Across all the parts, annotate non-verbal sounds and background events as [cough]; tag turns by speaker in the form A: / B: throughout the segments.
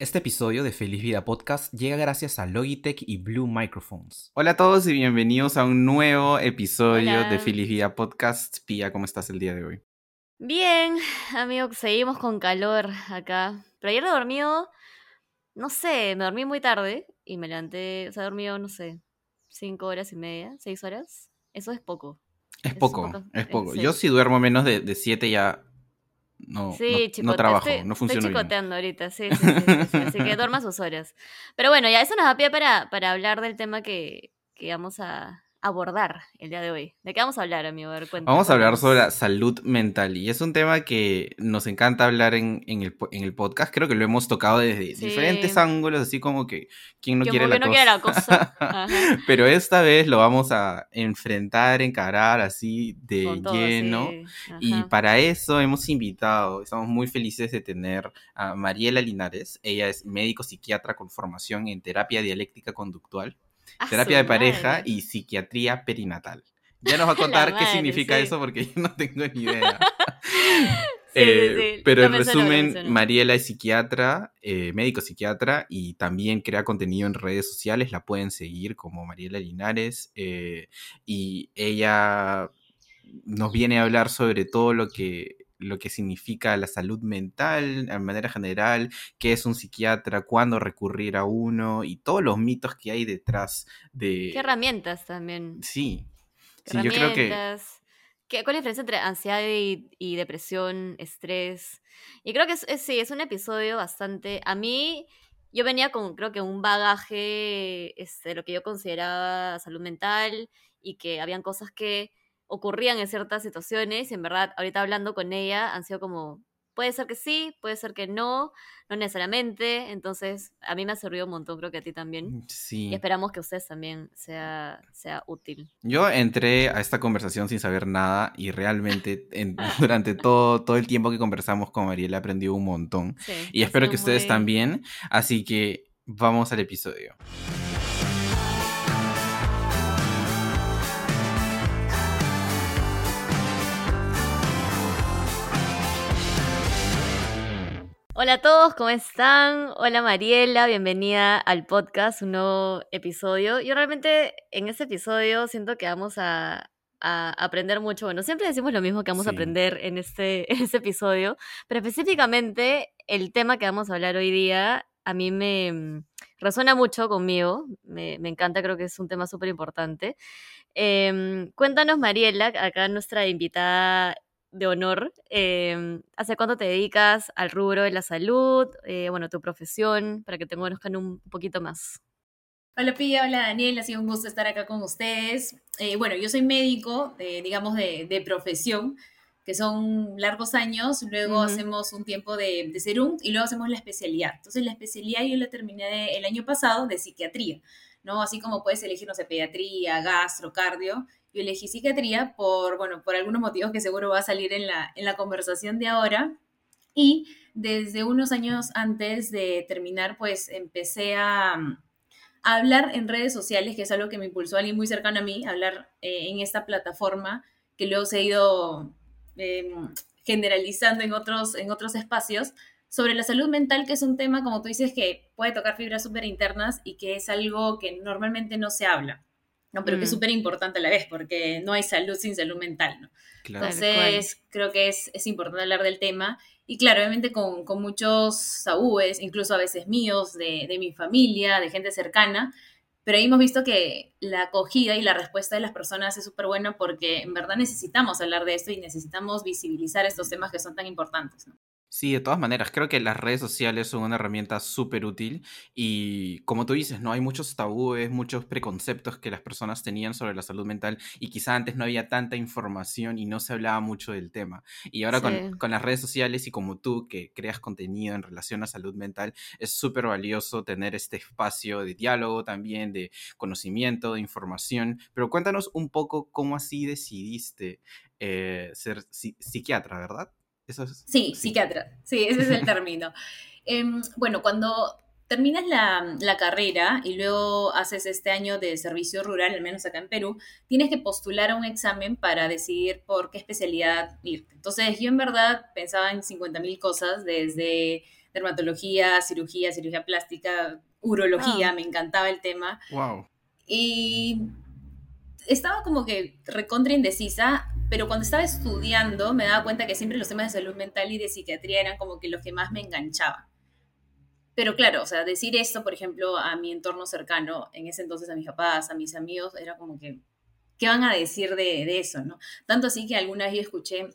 A: Este episodio de Feliz Vida Podcast llega gracias a Logitech y Blue Microphones. Hola a todos y bienvenidos a un nuevo episodio
B: Hola.
A: de Feliz Vida Podcast. Pía, ¿cómo estás el día de hoy?
B: Bien, amigo, seguimos con calor acá. Pero ayer he dormido, no sé, me dormí muy tarde y me levanté, o sea, he dormido, no sé, cinco horas y media, seis horas. Eso es poco.
A: Es
B: Es
A: poco,
B: poco,
A: es
B: eh,
A: poco.
B: sí.
A: Yo si duermo menos de, de siete ya no,
B: Sí,
A: no- no, trabajo,
B: estoy,
A: no funciona
B: Estoy
A: bien.
B: chicoteando ahorita, sí, sí, sí, sí, sí, Así que duerma sus horas. Pero bueno, ya eso nos da pie para, para hablar del tema que, que vamos a abordar el día de hoy. ¿De qué vamos a hablar, amigo? A ver, cuenta-
A: Vamos a hablar sobre la salud mental y es un tema que nos encanta hablar en, en el, po- en el podcast. Creo que lo hemos tocado desde
B: Sí.
A: diferentes ángulos, así como que quién no quiere la
B: no
A: cosa.
B: quiere la cosa. [laughs] Ajá.
A: Pero esta vez lo vamos a enfrentar, encarar así de
B: Con todo,
A: lleno.
B: sí.
A: Y para eso hemos invitado, estamos muy felices de tener a Mariela Linares. Ella es médico psiquiatra con formación en terapia dialéctica conductual,
B: ¡A su
A: terapia de pareja
B: madre!
A: y psiquiatría perinatal. Ya nos va a [laughs] contar qué significa
B: sí.
A: eso porque yo no tengo ni idea. [laughs] [laughs]
B: Sí,
A: Eh,
B: sí,
A: Pero en resumen,
B: mencionó.
A: Mariela es psiquiatra, eh, médico psiquiatra y también crea contenido en redes sociales. La pueden seguir como Mariela Linares. eh, y ella nos viene a hablar sobre todo lo que lo que significa la salud mental de manera general, qué es un psiquiatra, cuándo recurrir a uno y todos los mitos que hay detrás de...
B: ¿Qué herramientas también?
A: Sí,
B: ¿Qué
A: sí, yo creo que...
B: herramientas? ¿Qué- ¿Cuál es la diferencia entre ansiedad y, y depresión, estrés? Y creo que es, es- sí, es un episodio bastante... A mí, yo venía con, creo que un bagaje este, de lo que yo consideraba salud mental y que habían cosas que ocurrían en ciertas situaciones y en verdad, ahorita hablando con ella, han sido como... Puede ser que sí, puede ser que no, no necesariamente. Entonces, a mí me ha servido un montón, creo que a ti también. Y
A: Sí.
B: esperamos que a ustedes también sea, sea útil.
A: Yo entré a esta conversación sin saber nada y realmente en- [laughs] [laughs] durante todo, todo el tiempo que conversamos con Mariela aprendí un montón.
B: Sí,
A: Y espero que ustedes
B: muy-
A: también. Así que vamos al episodio.
B: Hola a todos, ¿cómo están? Hola Mariela, bienvenida al podcast, un nuevo episodio. Yo realmente en este episodio siento que vamos a, a aprender mucho. Bueno, siempre decimos lo mismo que vamos a aprender en este, [laughs] en este episodio, pero específicamente el tema que vamos a hablar hoy día a mí me mm, resuena mucho conmigo, me, me encanta, creo que es un tema súper importante. Em, cuéntanos, Mariela, acá nuestra invitada de honor, em, ¿hace cuánto te dedicas al rubro de la salud? Eh, bueno, tu profesión, para que te conozcan un poquito más.
C: Hola Pía, hola Daniel, ha sido un gusto estar acá con ustedes. Eh, bueno, yo soy médico, digamos, de, de profesión, que son largos años, luego
B: Ujú.
C: hacemos un tiempo de, de serum y luego hacemos la especialidad. Entonces la especialidad yo la terminé el año pasado de psiquiatría, ¿no? Así como puedes elegir, no sé, pediatría, gastro, cardio. Yo elegí psiquiatría por, bueno, por algunos motivos que seguro va a salir en la, en la conversación de ahora. Y desde unos años antes de terminar, pues empecé a, a hablar en redes sociales, que es algo que me impulsó alguien muy cercano a mí, a hablar eh, en esta plataforma, que luego se ha ido eh, generalizando en otros, en otros espacios, sobre la salud mental, que es un tema, como tú dices, que puede tocar fibras súper internas y que es algo que normalmente no se habla, ¿no? pero que es
B: Mm.
C: súper importante a la vez, porque no hay salud sin salud mental, ¿no?
A: Claro.
C: Entonces, creo que es, es importante hablar del tema. Y claro, obviamente con, con muchos tabúes, incluso a veces míos, de, de mi familia, de gente cercana. Pero ahí hemos visto que la acogida y la respuesta de las personas es súper buena porque en verdad necesitamos hablar de esto y necesitamos visibilizar estos temas que son tan importantes. ¿no?
A: Sí, de todas maneras, creo que las redes sociales son una herramienta súper útil y como tú dices, no hay muchos tabúes, muchos preconceptos que las personas tenían sobre la salud mental y quizá antes no había tanta información y no se hablaba mucho del tema. Y ahora
B: Sí.
A: con, con las redes sociales y como tú que creas contenido en relación a salud mental, es súper valioso tener este espacio de diálogo también, de conocimiento, de información. Pero cuéntanos un poco cómo así decidiste eh, ser psi- psiquiatra, ¿verdad? Eso es...
C: Sí, psiquiatra. Sí, ese es el término. [laughs] Em, bueno, cuando terminas la, la carrera y luego haces este año de servicio rural, al menos acá en Perú, tienes que postular a un examen para decidir por qué especialidad irte. Entonces, yo en verdad pensaba en 50.000 cosas, desde dermatología, cirugía, cirugía plástica, urología,
B: Ah.
C: me encantaba el tema.
A: Wow.
C: Y estaba como que recontra indecisa, pero cuando estaba estudiando me daba cuenta que siempre los temas de salud mental y de psiquiatría eran como que los que más me enganchaban. Pero claro, o sea, decir esto, por ejemplo, a mi entorno cercano, en ese entonces a mis papás, a mis amigos, era como que, ¿qué van a decir de, de eso, no? Tanto así que alguna vez yo escuché,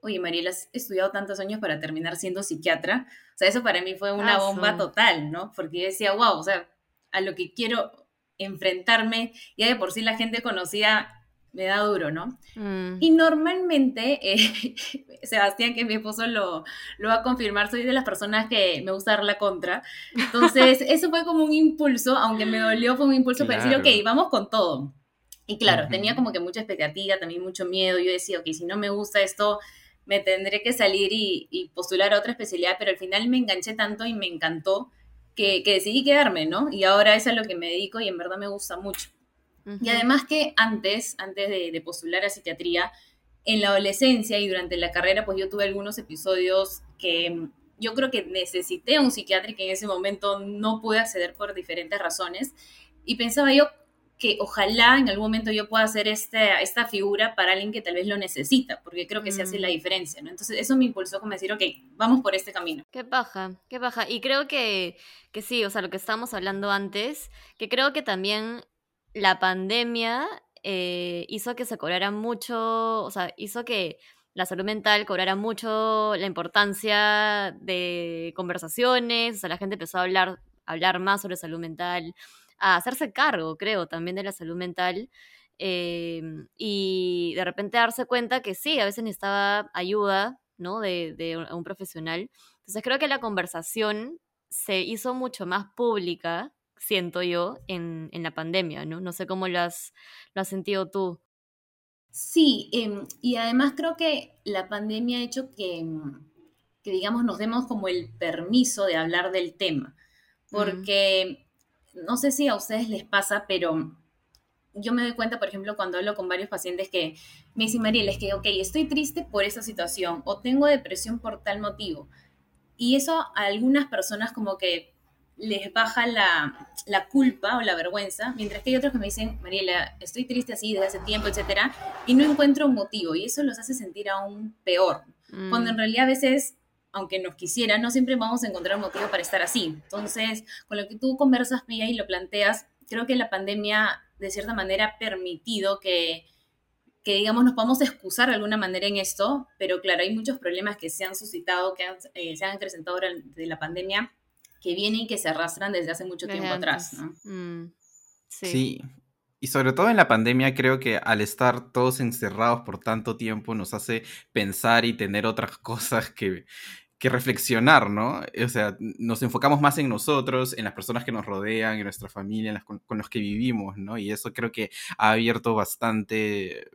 C: oye, Mariela, has estudiado tantos años para terminar siendo psiquiatra. O sea, eso para mí fue una
B: Ah,
C: bomba total, ¿no? Porque yo decía, wow, o sea, a lo que quiero enfrentarme, ya de por sí la gente conocida me da duro, ¿no?
B: Mm.
C: Y normalmente, eh, [laughs] Sebastián, que es mi esposo, lo, lo va a confirmar, soy de las personas que me gusta dar la contra. Entonces, [laughs] eso fue como un impulso, aunque me dolió, fue un impulso para decir,
A: Claro.
C: ok, vamos con todo. Y claro,
A: Ujú.
C: tenía como que mucha expectativa, también mucho miedo. Yo decía, ok, si no me gusta esto, me tendré que salir y, y postular a otra especialidad, pero al final me enganché tanto y me encantó que, que decidí quedarme, ¿no? Y ahora eso es a lo que me dedico y en verdad me gusta mucho. Y además que antes, antes de, de postular a psiquiatría, en la adolescencia y durante la carrera, pues yo tuve algunos episodios que mm, yo creo que necesité a un psiquiatra y que en ese momento no pude acceder por diferentes razones. Y pensaba yo que ojalá en algún momento yo pueda hacer esta, esta figura para alguien que tal vez lo necesita, porque creo que se hace
B: Mm.
C: la diferencia, ¿no? Entonces eso me impulsó como a decir, ok, vamos por este camino.
B: Qué paja, qué paja. Y creo que, que sí, o sea, lo que estábamos hablando antes, que creo que también la pandemia eh, hizo que se cobrara mucho, o sea, hizo que la salud mental cobrara mucho la importancia de conversaciones, o sea, la gente empezó a hablar, a hablar más sobre salud mental, a hacerse cargo, creo, también de la salud mental. eh, y de repente darse cuenta que sí, a veces necesitaba ayuda, ¿no? De, de un- profesional. Entonces creo que la conversación se hizo mucho más pública, siento yo, en, en la pandemia, ¿no? No sé cómo lo has, lo has sentido tú.
C: Sí, em, y además creo que la pandemia ha hecho que, em, que, digamos, nos demos como el permiso de hablar del tema. Porque no sé si a ustedes les pasa, pero yo me doy cuenta, por ejemplo, cuando hablo con varios pacientes que me dicen, Mariela, es que, ok, estoy triste por esa situación o tengo depresión por tal motivo. Y eso a algunas personas como que les baja la, la culpa o la vergüenza, mientras que hay otros que me dicen, Mariela, estoy triste así desde hace tiempo, etcétera, y no encuentro un motivo, y eso los hace sentir aún peor. Cuando en
B: Mm,
C: realidad a veces, aunque nos quisieran, no siempre vamos a encontrar un motivo para estar así. Entonces, con lo que tú conversas, Pia, y lo planteas, creo que la pandemia, de cierta manera, ha permitido que, que, digamos, nos podamos excusar de alguna manera en esto, pero claro, hay muchos problemas que se han suscitado, que han- eh, se han acrecentado durante la pandemia, que vienen y que se arrastran desde hace mucho
B: desde
C: tiempo atrás. ¿no?
B: Mm, sí.
A: Sí. Y sobre todo en la pandemia creo que al estar todos encerrados por tanto tiempo nos hace pensar y tener otras [laughs] cosas que, que reflexionar, ¿no? O sea, nos enfocamos más en nosotros, en las personas que nos rodean, en nuestra familia, en las con, con los que vivimos, ¿no? Y eso creo que ha abierto bastante,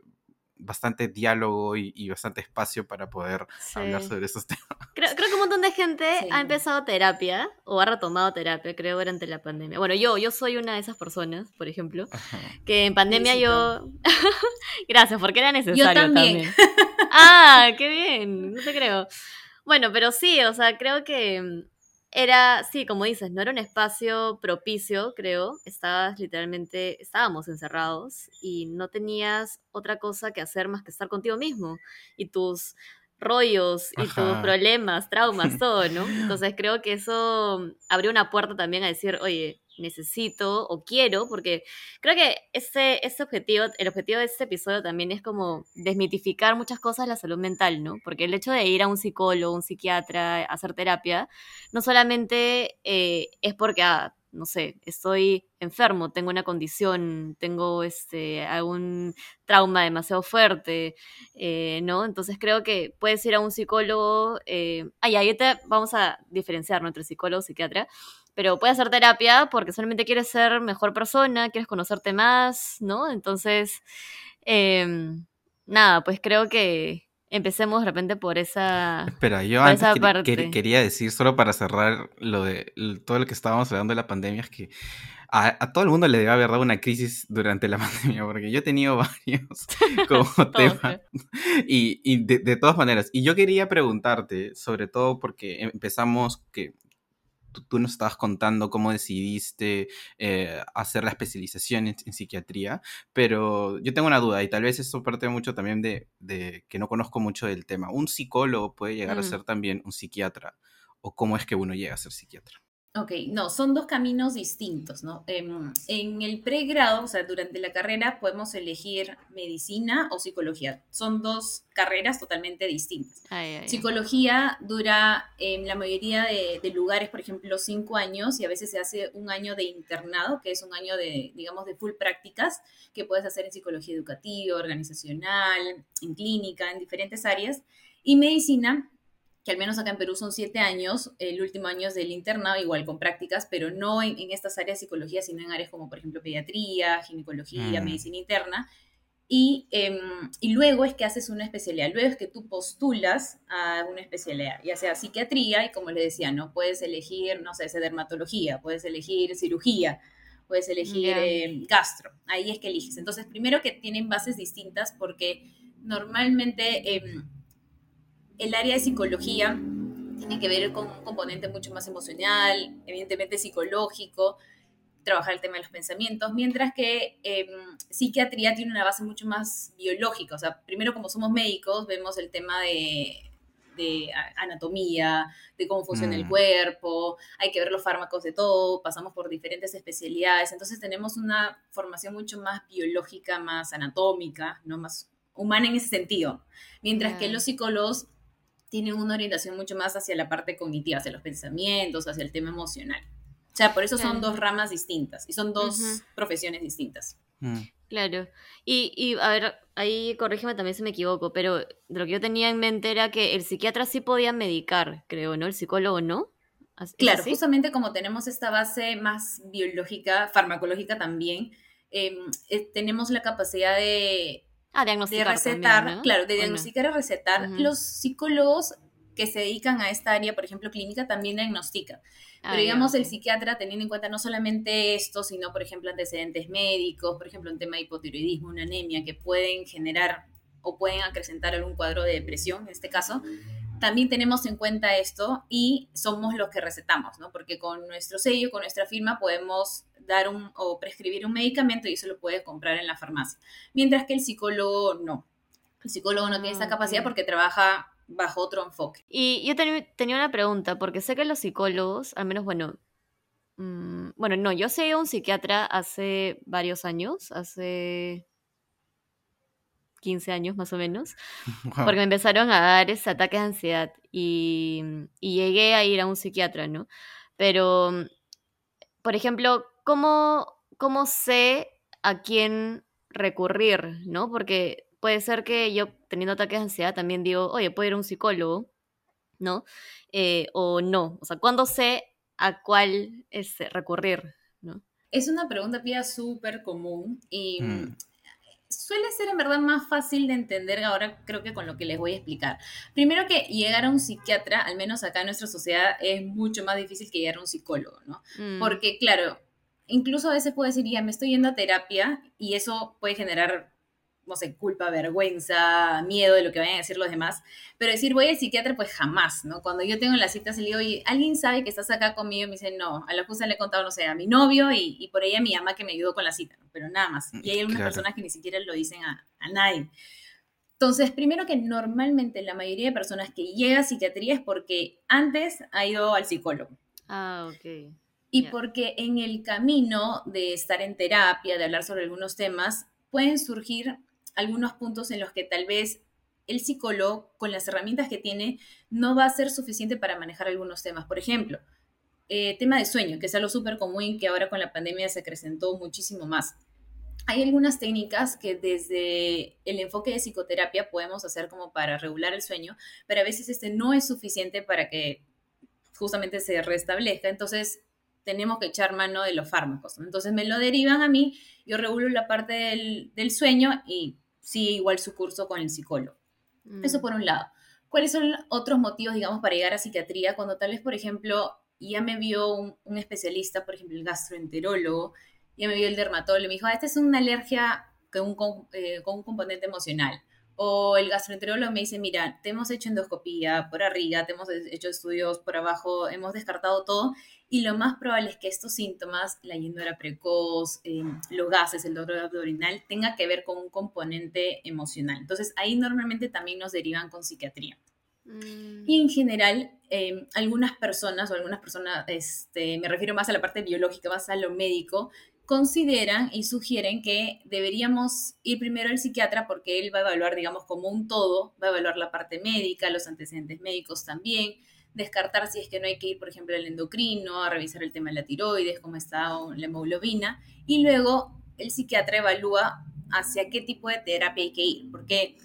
A: bastante diálogo y, y bastante espacio para poder hablar sobre esos [laughs] temas.
B: Creo, creo que un montón de gente
C: Sí.
B: ha empezado terapia o ha retomado terapia, creo, durante la pandemia. Bueno, yo, yo soy una de esas personas, por ejemplo,
A: Ajá.
B: que en pandemia
C: Felicito.
B: yo... [laughs] Gracias, porque era necesario
C: también.
B: también. [laughs] Ah, qué bien, no te creo. Bueno, pero sí, o sea, creo que mm, era, sí, como dices, no era un espacio propicio, creo. Estabas literalmente, estábamos encerrados y no tenías otra cosa que hacer más que estar contigo mismo y tus rollos y tus problemas, traumas, [laughs] todo, ¿no? Entonces creo que eso mm, abrió una puerta también a decir, oye, necesito o quiero, porque creo que ese, ese objetivo, el objetivo de este episodio también es como desmitificar muchas cosas de la salud mental, ¿no? Porque el hecho de ir a un psicólogo, un psiquiatra, hacer terapia, no solamente eh, es porque, ah, no sé, estoy enfermo, tengo una condición, tengo este, algún trauma demasiado fuerte, eh, ¿no? Entonces creo que puedes ir a un psicólogo, eh, ya, ahí te vamos a diferenciar entre psicólogo y psiquiatra, pero puedes hacer terapia porque solamente quieres ser mejor persona, quieres conocerte más, ¿no? Entonces, eh, nada, pues creo que empecemos de repente por esa...
A: Espera, yo antes
B: esa parte.
A: quería decir, solo para cerrar lo de todo lo que estábamos hablando de la pandemia, es que a, todo el mundo le debe haber dado una crisis durante la [laughs] pandemia, porque yo he tenido [laughs] varios [laughs] como tema. Y, de, de, todas maneras, y yo quería preguntarte, sobre todo porque empezamos, que tú, nos estabas contando cómo decidiste eh, hacer la especialización en, psiquiatría, pero yo tengo una duda y tal vez eso parte mucho también de, que no conozco mucho del tema. ¿Un psicólogo puede llegar a mm. ser también un psiquiatra? ¿O cómo es que uno llega a ser psiquiatra?
C: Ok, no, son dos caminos distintos, ¿no? Em, en, el pregrado, o sea, durante la carrera podemos elegir medicina o psicología. Son dos carreras totalmente distintas. psicología dura en la mayoría de, de, lugares, por ejemplo, cinco años y a veces se hace un año de internado, que es un año de, digamos, de full prácticas que puedes hacer en psicología educativa, organizacional, en clínica, en diferentes áreas. Y medicina que al menos acá en Perú son siete años, el último año es del internado, igual con prácticas, pero no en, estas áreas de psicología, sino en áreas como, por ejemplo, pediatría, ginecología, mm. medicina interna. Y, em, y, luego es que haces una especialidad, luego es que tú postulas a una especialidad, ya sea psiquiatría, y como le decía, ¿no? Puedes elegir, no sé, dermatología, puedes elegir cirugía, puedes elegir em, gastro, ahí es que eliges. Entonces, primero que tienen bases distintas porque normalmente em, el área de psicología tiene que ver con un componente mucho más emocional, evidentemente psicológico, trabajar el tema de los pensamientos, mientras que em, psiquiatría tiene una base mucho más biológica. O sea, primero como somos médicos, vemos el tema de, anatomía, de cómo funciona el mm. cuerpo, hay que ver los fármacos de todo, pasamos por diferentes especialidades, entonces tenemos una formación mucho más biológica, más anatómica, ¿no? más humana en ese sentido. Mientras que los psicólogos tienen una orientación mucho más hacia la parte cognitiva, hacia los pensamientos, hacia el tema emocional. O sea, por eso son dos ramas distintas y son dos profesiones distintas.
B: Mm. Claro. Y, y, a ver, ahí corrígeme también si me equivoco, pero lo que yo tenía en mente era que el psiquiatra sí podía medicar, creo, ¿no? El psicólogo no.
C: Claro, justamente como tenemos esta base más biológica, farmacológica también, em, eh, tenemos la capacidad de
B: Ah, diagnosticar.
C: De recetar, claro, de diagnosticar y recetar. Los psicólogos que se dedican a esta área, por ejemplo, clínica, también diagnostican. Ah, Pero digamos, el psiquiatra, teniendo en cuenta no solamente esto, sino, por ejemplo, antecedentes médicos, por ejemplo, un tema de hipotiroidismo, una anemia, que pueden generar o pueden acrecentar algún cuadro de depresión, en este caso, también tenemos en cuenta esto y somos los que recetamos, ¿no? Porque con nuestro sello, con nuestra firma, podemos dar un o prescribir un medicamento y eso lo puede comprar en la farmacia. Mientras que el psicólogo no. El psicólogo no tiene esa ah, capacidad porque trabaja bajo otro enfoque.
B: Y yo tenía una pregunta, porque sé que los psicólogos, al menos, bueno, mm, bueno, no, yo sé un psiquiatra hace varios años, hace 15 años más o menos, [laughs] porque me empezaron a dar ese ataques de ansiedad y, y, llegué a ir a un psiquiatra, ¿no? Pero, por ejemplo, ¿cómo, cómo sé a quién recurrir, ¿no? Porque puede ser que yo teniendo ataques de ansiedad también digo, oye, puedo ir a un psicólogo, ¿no? Eh, o no, o sea, ¿cuándo sé a cuál es recurrir, ¿no?
C: Es una pregunta, Pia, súper común y mm. suele ser en verdad más fácil de entender ahora creo que con lo que les voy a explicar. Primero que llegar a un psiquiatra, al menos acá en nuestra sociedad, es mucho más difícil que llegar a un psicólogo, ¿no? Mm. Porque claro, incluso a veces puedo decir, ya me estoy yendo a terapia y eso puede generar, no sé, culpa, vergüenza, miedo de lo que vayan a decir los demás. Pero decir, voy al psiquiatra, pues jamás, ¿no? Cuando yo tengo las citas y le digo, oye, ¿alguien sabe que estás acá conmigo? Y me dice, no, a la justa le he contado, no sé, a mi novio y, por ella a mi ama que me ayudó con la cita, pero nada más. Y hay algunas personas que ni siquiera lo dicen a, a nadie. Entonces, primero que normalmente la mayoría de personas que llega a psiquiatría es porque antes ha ido al psicólogo.
B: Ah, ok
C: y porque en el camino de estar en terapia, de hablar sobre algunos temas, pueden surgir algunos puntos en los que tal vez el psicólogo, con las herramientas que tiene, no va a ser suficiente para manejar algunos temas. Por ejemplo, eh, tema de sueño, que es algo súper común que ahora con la pandemia se acrecentó muchísimo más. Hay algunas técnicas que desde el enfoque de psicoterapia podemos hacer como para regular el sueño, pero a veces este no es suficiente para que justamente se restablezca. Entonces, tenemos que echar mano de los fármacos. Entonces me lo derivan a mí, yo regulo la parte del, sueño y sí, igual su curso con el psicólogo. Eso mm. por un lado. ¿Cuáles son otros motivos, digamos, para llegar a psiquiatría? Cuando tal vez, por ejemplo, ya me vio un, especialista, por ejemplo, el gastroenterólogo, ya me vio el dermatólogo y me dijo, ah, esta es una alergia con un, eh, con un componente emocional. O el gastroenterólogo me dice, mira, te hemos hecho endoscopía por arriba, te hemos hecho estudios por abajo, hemos descartado todo y lo más probable es que estos síntomas, la llenura precoz, eh, los gases, el dolor abdominal, tenga que ver con un componente emocional. Entonces ahí normalmente también nos derivan con psiquiatría. Mm. Y en general, eh, algunas personas, o algunas personas, este, me refiero más a la parte biológica, más a lo médico, consideran y sugieren que deberíamos ir primero al psiquiatra porque él va a evaluar, digamos, como un todo, va a evaluar la parte médica, los antecedentes médicos también, descartar si es que no hay que ir, por ejemplo, al endocrino, a revisar el tema de la tiroides, cómo está la hemoglobina, y luego el psiquiatra evalúa hacia qué tipo de terapia hay que ir, porque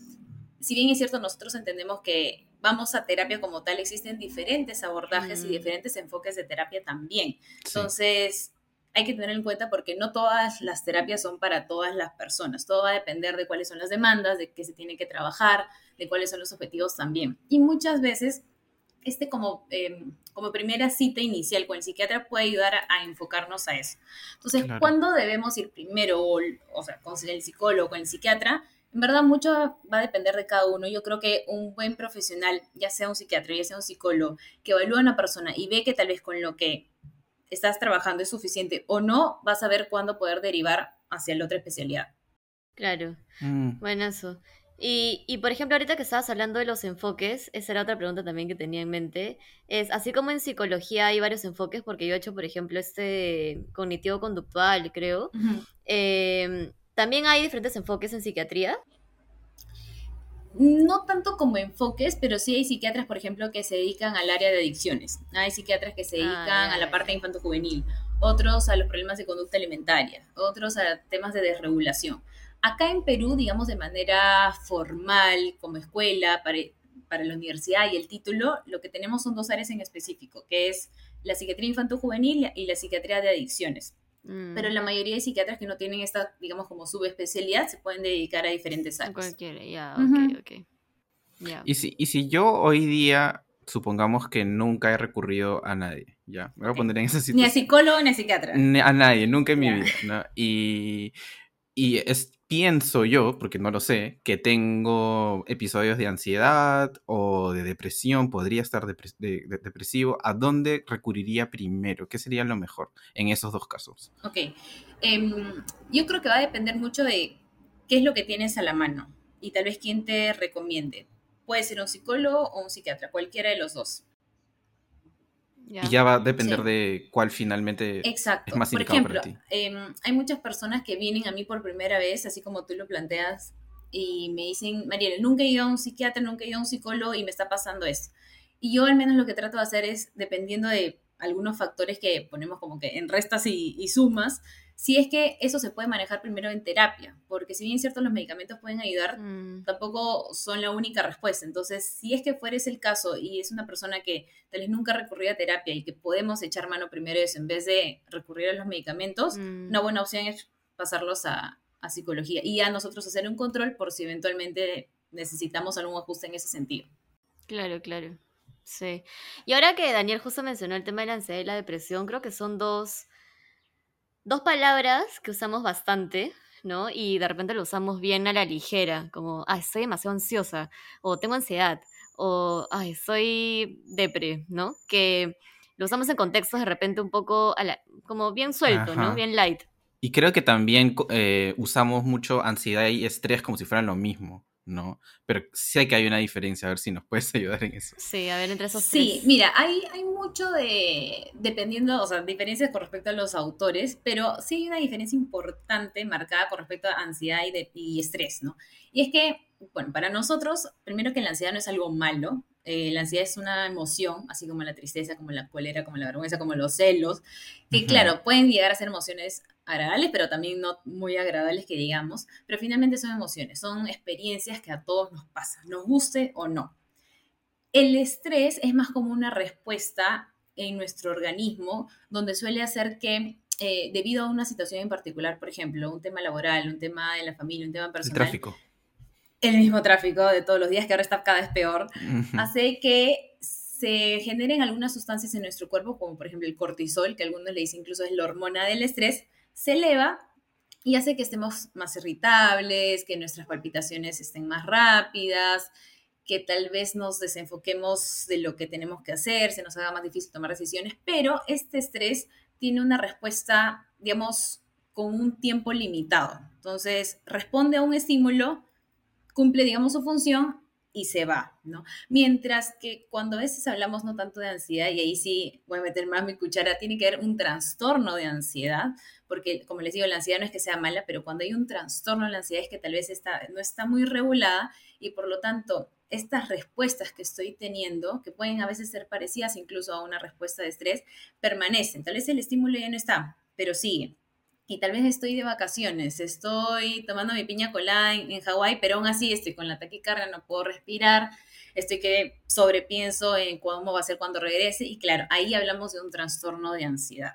C: si bien es cierto, nosotros entendemos que vamos a terapia como tal, existen diferentes abordajes y mm. diferentes enfoques de terapia también. Entonces, hay que tener en cuenta porque no todas las terapias son para todas las personas. Todo va a depender de cuáles son las demandas, de qué se tiene que trabajar, de cuáles son los objetivos también. Y muchas veces, este como, em, como primera cita inicial con el psiquiatra puede ayudar a, enfocarnos a eso. Entonces, ¿cuándo debemos ir primero, o, o sea, con el psicólogo, con el psiquiatra? En verdad, mucho va a depender de cada uno. Yo creo que un buen profesional, ya sea un psiquiatra, ya sea un psicólogo, que evalúa a una persona y ve que tal vez con lo que estás trabajando es suficiente o no, vas a ver cuándo poder derivar hacia la otra especialidad.
B: Claro, mm. bueno eso. Y, y, por ejemplo, ahorita que estabas hablando de los enfoques, esa era otra pregunta también que tenía en mente, es así como en psicología hay varios enfoques, porque yo he hecho, por ejemplo, este cognitivo-conductual, creo, em, también hay diferentes enfoques en psiquiatría
C: no tanto como enfoques, pero sí hay psiquiatras, por ejemplo, que se dedican al área de adicciones. Hay psiquiatras que se ah, dedican a la parte infanto-juvenil, otros a los problemas de conducta alimentaria, otros a temas de desregulación. Acá en Perú, digamos de manera formal, como escuela, para, para la universidad y el título, lo que tenemos son dos áreas en específico, que es la psiquiatría infanto-juvenil y la psiquiatría de adicciones. Pero mm. la mayoría de psiquiatras que no tienen esta, digamos, como subespecialidad, se pueden dedicar a diferentes áreas.
B: cualquiera, ya, ok, ok.
A: Y, si, y si yo hoy día, supongamos que nunca he recurrido a nadie, ya, me voy a poner en esa situación.
C: Ni a psicólogo ni a psiquiatra.
A: a nadie, nunca en mi vida, ¿no? Y, y es, pienso yo, porque no lo sé, que tengo episodios de ansiedad o de depresión, podría estar depresivo, ¿a dónde recurriría primero? ¿Qué sería lo mejor en esos dos casos?
C: Ok, em, yo creo que va a depender mucho de qué es lo que tienes a la mano y tal vez quién te recomiende. Puede ser un psicólogo o un psiquiatra, cualquiera de los dos.
A: Y ya va a depender de cuál finalmente es más indicado
C: para ti. Em, hay muchas personas que vienen a mí por primera vez, así como tú lo planteas, y me dicen, Mariela, nunca he ido a un psiquiatra, nunca he ido a un psicólogo y me está pasando esto. Y yo al menos lo que trato de hacer es, dependiendo de algunos factores que ponemos como que en restas y sumas, si es que eso se puede manejar primero en terapia, porque si bien es cierto los medicamentos pueden ayudar, mm. tampoco son la única respuesta. Entonces, si es que fuera ese el caso y es una persona que tal vez nunca recurrió a terapia y que podemos echar mano primero eso en vez de recurrir a los medicamentos, mm. una buena opción es pasarlos a, a psicología y a nosotros hacer un control por si eventualmente necesitamos algún ajuste en ese sentido.
B: Claro, claro. Sí. Y ahora que Daniel justo mencionó el tema de la ansiedad y la depresión, creo que son dos dos palabras que usamos bastante, ¿no? Y de repente lo usamos bien a la ligera, como, ay, estoy demasiado ansiosa, o tengo ansiedad, o, ay, soy depre, ¿no? Que lo usamos en contextos de repente un poco, como bien suelto, ¿no? Bien light.
A: Y creo que también eh, usamos mucho ansiedad y estrés como si fueran lo mismo. ¿No? Pero sé que hay una diferencia, a ver si nos puedes [laughs] ayudar en eso.
B: Sí, a ver, entre esos
C: Sí, mira, hay, hay mucho de, dependiendo, o sea, diferencias con respecto a los autores, pero sí hay una diferencia importante marcada con respecto a ansiedad y, de, y estrés, ¿no? Y es que, bueno, para nosotros, primero que la ansiedad no es algo malo, eh, la ansiedad es una emoción, así como la tristeza, como la cólera, como la vergüenza, como los celos, que claro, pueden llegar a ser emociones agradables, pero también no muy agradables que digamos, pero finalmente son emociones, son experiencias que a todos nos pasan, nos guste o no. El estrés es más como una respuesta en nuestro organismo, donde suele hacer que eh, debido a una situación en particular, por ejemplo, un tema laboral, un tema de la familia, un tema personal.
A: El tráfico.
C: El mismo tráfico de todos los días, que ahora está cada vez peor, hace que se generen algunas sustancias en nuestro cuerpo, como por ejemplo el cortisol, que algunos le dicen incluso es la hormona del estrés, se eleva y hace que estemos más irritables, que nuestras palpitaciones estén más rápidas, que tal vez nos desenfoquemos de lo que tenemos que hacer, se nos haga más difícil tomar decisiones, pero este estrés tiene una respuesta, digamos, con un tiempo limitado. Entonces, responde a un estímulo, cumple, digamos, su función y se va, ¿no? Mientras que cuando a veces hablamos no tanto de ansiedad, y ahí sí voy a meter más mi cuchara, tiene que haber un trastorno de ansiedad, porque como les digo, la ansiedad no es que sea mala, pero cuando hay un trastorno de la ansiedad es que tal vez está, no está muy regulada y por lo tanto estas respuestas que estoy teniendo, que pueden a veces ser parecidas incluso a una respuesta de estrés, permanecen. Tal vez el estímulo ya no está, pero sigue y tal vez estoy de vacaciones, estoy tomando mi piña colada en, Hawái, pero aún así estoy con la taquicardia, no puedo respirar, estoy que sobrepienso en cómo va a ser cuando regrese y claro, ahí hablamos de un trastorno de ansiedad.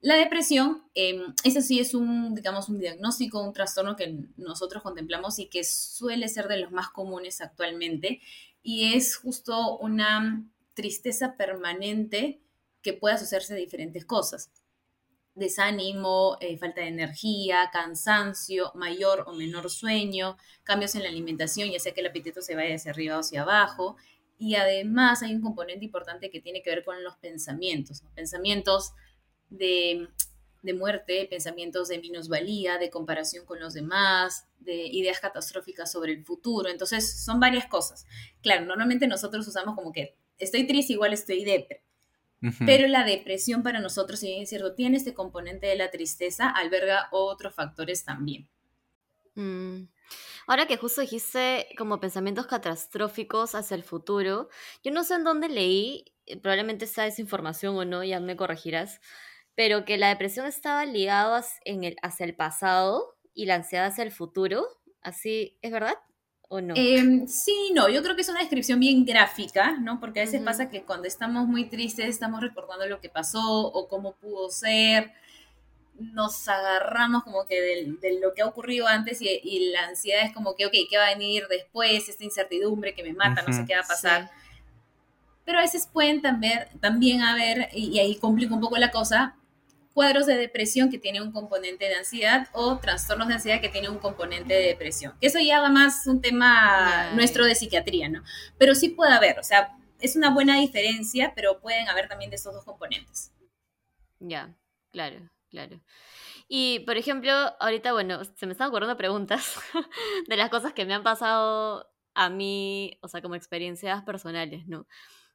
C: La depresión, eh, eso sí es un, digamos, un diagnóstico, un trastorno que nosotros contemplamos y que suele ser de los más comunes actualmente y es justo una tristeza permanente que puede asociarse a diferentes cosas desánimo, eh, falta de energía, cansancio, mayor o menor sueño, cambios en la alimentación, ya sea que el apetito se vaya hacia arriba o hacia abajo. Y además hay un componente importante que tiene que ver con los pensamientos, pensamientos de, de muerte, pensamientos de minusvalía, de comparación con los demás, de ideas catastróficas sobre el futuro. Entonces, son varias cosas. Claro, normalmente nosotros usamos como que estoy triste, igual estoy depre pero la depresión para nosotros, si bien es cierto, tiene este componente de la tristeza, alberga otros factores también.
B: Mm. Ahora que justo dijiste como pensamientos catastróficos hacia el futuro, yo no sé en dónde leí, eh, probablemente sea desinformación o no, ya me corregirás, pero que la depresión estaba ligada hacia el pasado y la ansiedad hacia el futuro. ¿Así es verdad? No?
C: Em, sí, no, yo creo que es una descripción bien gráfica, ¿no? Porque a veces pasa que cuando estamos muy tristes estamos recordando lo que pasó o cómo pudo ser, nos agarramos como que de, lo que ha ocurrido antes y, la ansiedad es como que, ok, ¿qué va a venir después? Esta incertidumbre que me mata, no sé qué va a pasar. Pero a veces pueden también, también haber, y ahí complica un poco la cosa, cuadros de depresión que tiene un componente de ansiedad o trastornos de ansiedad que tiene un componente de depresión. Que eso ya va más un tema nuestro de psiquiatría, ¿no? Pero sí puede haber, o sea, es una buena diferencia, pero pueden haber también de esos dos componentes.
B: Ya, claro, claro. Y, por ejemplo, ahorita, bueno, se me están ocurriendo preguntas [laughs] de las cosas que me han pasado a mí, o sea, como experiencias personales, ¿no?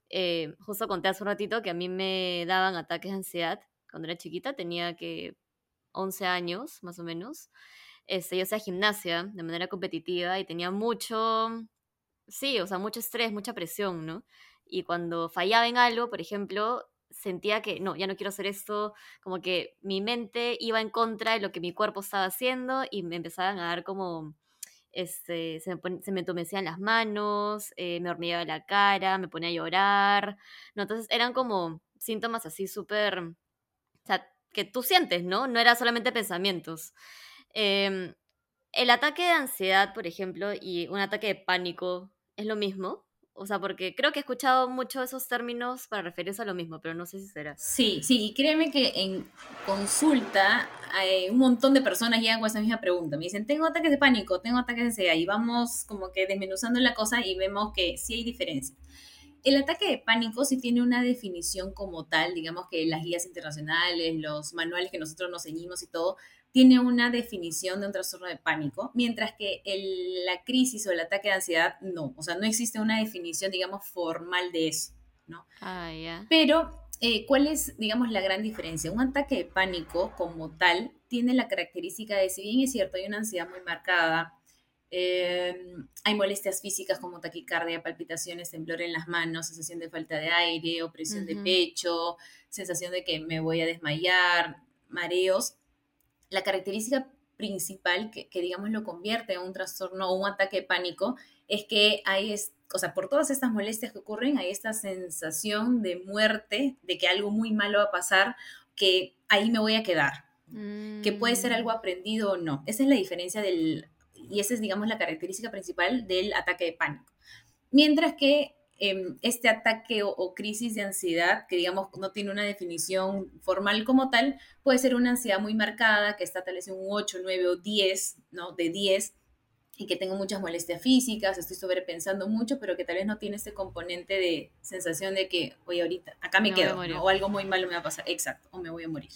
B: Eh, justo conté hace un ratito que a mí me daban ataques de ansiedad cuando era chiquita, tenía que 11 años más o menos. Este, yo hacía gimnasia de manera competitiva y tenía mucho, sí, o sea, mucho estrés, mucha presión, ¿no? Y cuando fallaba en algo, por ejemplo, sentía que no, ya no quiero hacer esto, como que mi mente iba en contra de lo que mi cuerpo estaba haciendo y me empezaban a dar como, este, se me, se me entumecían las manos, eh, me hormigueaba la cara, me ponía a llorar, ¿no? Entonces eran como síntomas así súper o sea, que tú sientes, ¿no? No era solamente pensamientos. Em, el ataque de ansiedad, por ejemplo, y un ataque de pánico, ¿es lo mismo? O sea, porque creo que he escuchado mucho esos términos para referirse a lo mismo, pero no sé si será.
C: Sí, sí, y créeme que en consulta hay un montón de personas llegan con esa misma pregunta. Me dicen, tengo ataques de pánico, tengo ataques de ansiedad, y vamos como que desmenuzando la cosa y vemos que sí hay diferencia. El ataque de pánico sí tiene una definición como tal, digamos que las guías internacionales, los manuales que nosotros nos ceñimos y todo, tiene una definición de un trastorno de pánico, mientras que la crisis o el ataque de ansiedad no, o sea, no existe una definición, digamos, formal de eso, ¿no?
B: Ah, ya.
C: Pero, eh, ¿cuál es, digamos, la gran diferencia? Un ataque de pánico como tal tiene la característica de, si bien es cierto, hay una ansiedad muy marcada, Em, hay molestias físicas como taquicardia, palpitaciones, temblor en las manos, sensación de falta de aire, opresión de pecho, sensación de que me voy a desmayar, mareos. La característica principal que, digamos lo convierte en un trastorno o un ataque de pánico es que hay, o sea, por todas estas molestias que ocurren, hay esta sensación de muerte, de que algo muy malo va a pasar, que ahí me voy a quedar, que puede ser algo mm. aprendido o no. Esa es la diferencia del y esa es, digamos, la característica principal del ataque de pánico. Mientras que em, este ataque o, crisis de ansiedad, que digamos no tiene una definición formal como tal, puede ser una ansiedad muy marcada, que está tal vez en un 8, 9 o 10, ¿no? De 10, y que tengo muchas molestias físicas, estoy sobrepensando mucho, pero que tal vez no tiene ese componente de sensación de que, oye, ahorita, acá me, quedo, o algo muy malo me va a pasar, exacto, o me voy a morir.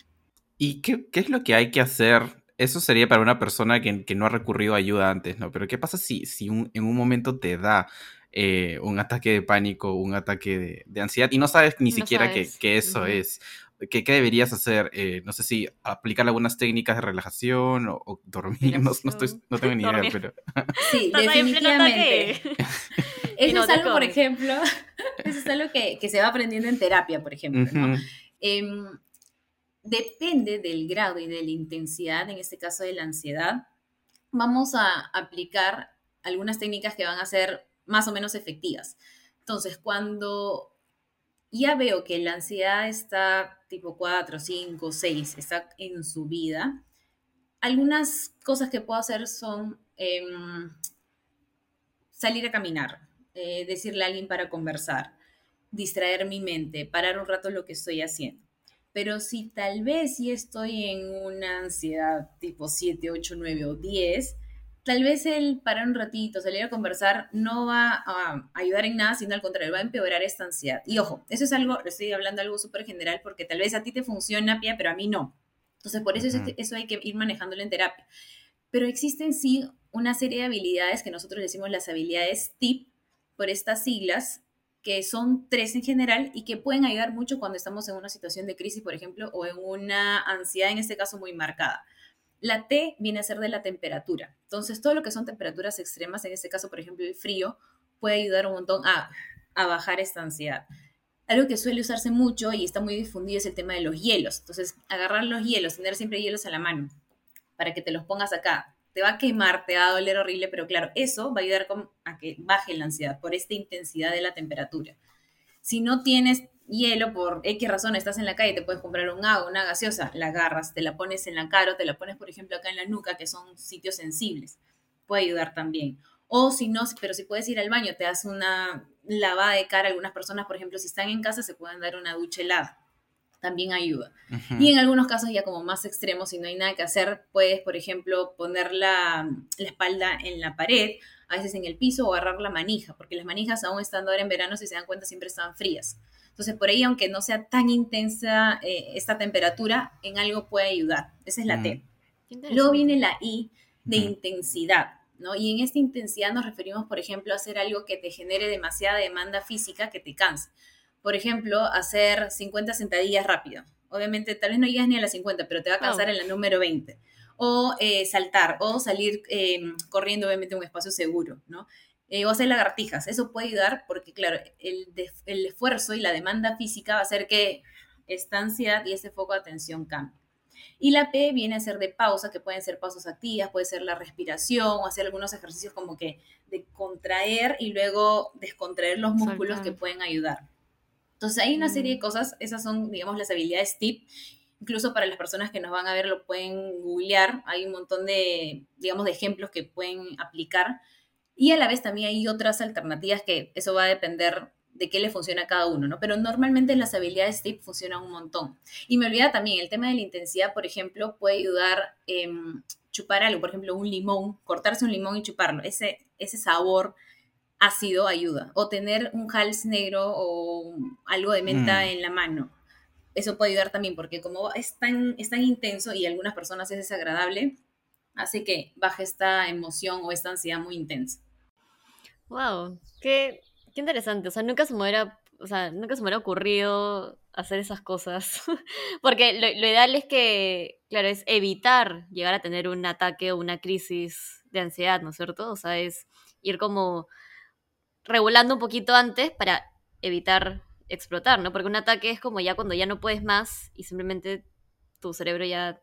A: ¿Y qué, qué es lo que hay que hacer eso sería para una persona que, no ha recurrido a ayuda antes, ¿no? Pero ¿qué pasa si, si en un momento te da eh, un ataque de pánico, un ataque de, ansiedad y no sabes ni siquiera qué eso es? ¿Qué, ¿Qué, deberías hacer? Eh, no sé si aplicar algunas técnicas de relajación o, dormir, [laughs] no, estoy, no, tengo ni idea, pero... [laughs]
C: Sí, definitivamente. [laughs] eso es algo, por ejemplo, eso es algo que, que, se va aprendiendo en terapia, por ejemplo, ¿no? Depende del grado y de la intensidad, en este caso de la ansiedad, vamos a aplicar algunas técnicas que van a ser más o menos efectivas. Entonces, cuando ya veo que la ansiedad está tipo 4, 5, 6, está en su vida, algunas cosas que puedo hacer son em, salir a caminar, eh, decirle a alguien para conversar, distraer mi mente, parar un rato lo que estoy haciendo. Pero si tal vez si estoy en una ansiedad tipo 7, 8, 9 o 10, tal vez el parar un ratito, salir a conversar, no va a ayudar en nada, sino al contrario, va a empeorar esta ansiedad. Y ojo, eso es algo, estoy hablando algo súper general, porque tal vez a ti te funciona, Pia, pero a mí no. Entonces, por eso eso hay que ir manejándolo en terapia. Pero existen sí una serie de habilidades que nosotros decimos las habilidades TIP, por estas siglas, que son tres en general y que pueden ayudar mucho cuando estamos en una situación de crisis, por ejemplo, o en una ansiedad, en este caso, muy marcada. La T viene a ser de la temperatura. Entonces, todo lo que son temperaturas extremas, en este caso, por ejemplo, el frío, puede ayudar un montón a, a bajar esta ansiedad. Algo que suele usarse mucho y está muy difundido es el tema de los hielos. Entonces, agarrar los hielos, tener siempre hielos a la mano para que te los pongas acá te va a quemar, te va a doler horrible, pero claro, eso va a ayudar a que baje la ansiedad por esta intensidad de la temperatura. Si no tienes hielo por X razón, estás en la calle, te puedes comprar un agua, una gaseosa, la agarras, te la pones en la cara o te la pones, por ejemplo, acá en la nuca, que son sitios sensibles. Puede ayudar también. O si no, pero si puedes ir al baño, te das una lavada de cara. Algunas personas, por ejemplo, si están en casa, se pueden dar una ducha helada también ayuda. Y en algunos casos ya como más extremos, si no hay nada que hacer, puedes, por ejemplo, poner la, espalda en la pared, a veces en el piso o agarrar la manija, porque las manijas aún estando ahora en verano, si se dan cuenta, siempre están frías. Entonces, por ahí, aunque no sea tan intensa eh, esta temperatura, en algo puede ayudar. Esa es la T. Luego viene la I de intensidad. ¿no? Y en esta intensidad nos referimos, por ejemplo, a hacer algo que te genere demasiada demanda física que te canse por ejemplo, hacer 50 sentadillas rápido. Obviamente, tal vez no llegas ni a las 50, pero te va a cansar en la número 20. O eh, saltar, o salir em, corriendo, obviamente, en un espacio seguro, ¿no? Eh, o hacer lagartijas. Eso puede ayudar porque, claro, el, el, esfuerzo y la demanda física va a hacer que esta ansiedad y ese foco de atención cambie. Y la P viene a ser de pausa, que pueden ser pausas activas, puede ser la respiración, o hacer algunos ejercicios como que de contraer y luego descontraer los músculos que pueden ayudar. Entonces hay una serie de mm. cosas, esas son, digamos, las habilidades tip. Incluso para las personas que nos van a ver lo pueden googlear, hay un montón de, digamos, de ejemplos que pueden aplicar. Y a la vez también hay otras alternativas que eso va a depender de qué le funciona a cada uno, ¿no? Pero normalmente las habilidades tip funcionan un montón. Y me olvida también, el tema de la intensidad, por ejemplo, puede ayudar eh, chupar algo, por ejemplo, un limón, cortarse un limón y chuparlo. Ese, ese sabor ácido ayuda. O tener un hals negro o algo de menta mm. en la mano. Eso puede ayudar también porque como es tan, es tan intenso y a algunas personas es desagradable, hace que baje esta emoción o esta ansiedad muy intensa.
B: Wow, qué, qué interesante. O sea, nunca se me hubiera, o sea, nunca se me hubiera ocurrido hacer esas cosas. [laughs] porque lo, lo ideal es que, claro, es evitar llegar a tener un ataque o una crisis de ansiedad, ¿no es cierto? O sea, es ir como regulando un poquito antes para evitar explotar, ¿no? Porque un ataque es como ya cuando ya no puedes más y simplemente tu cerebro ya,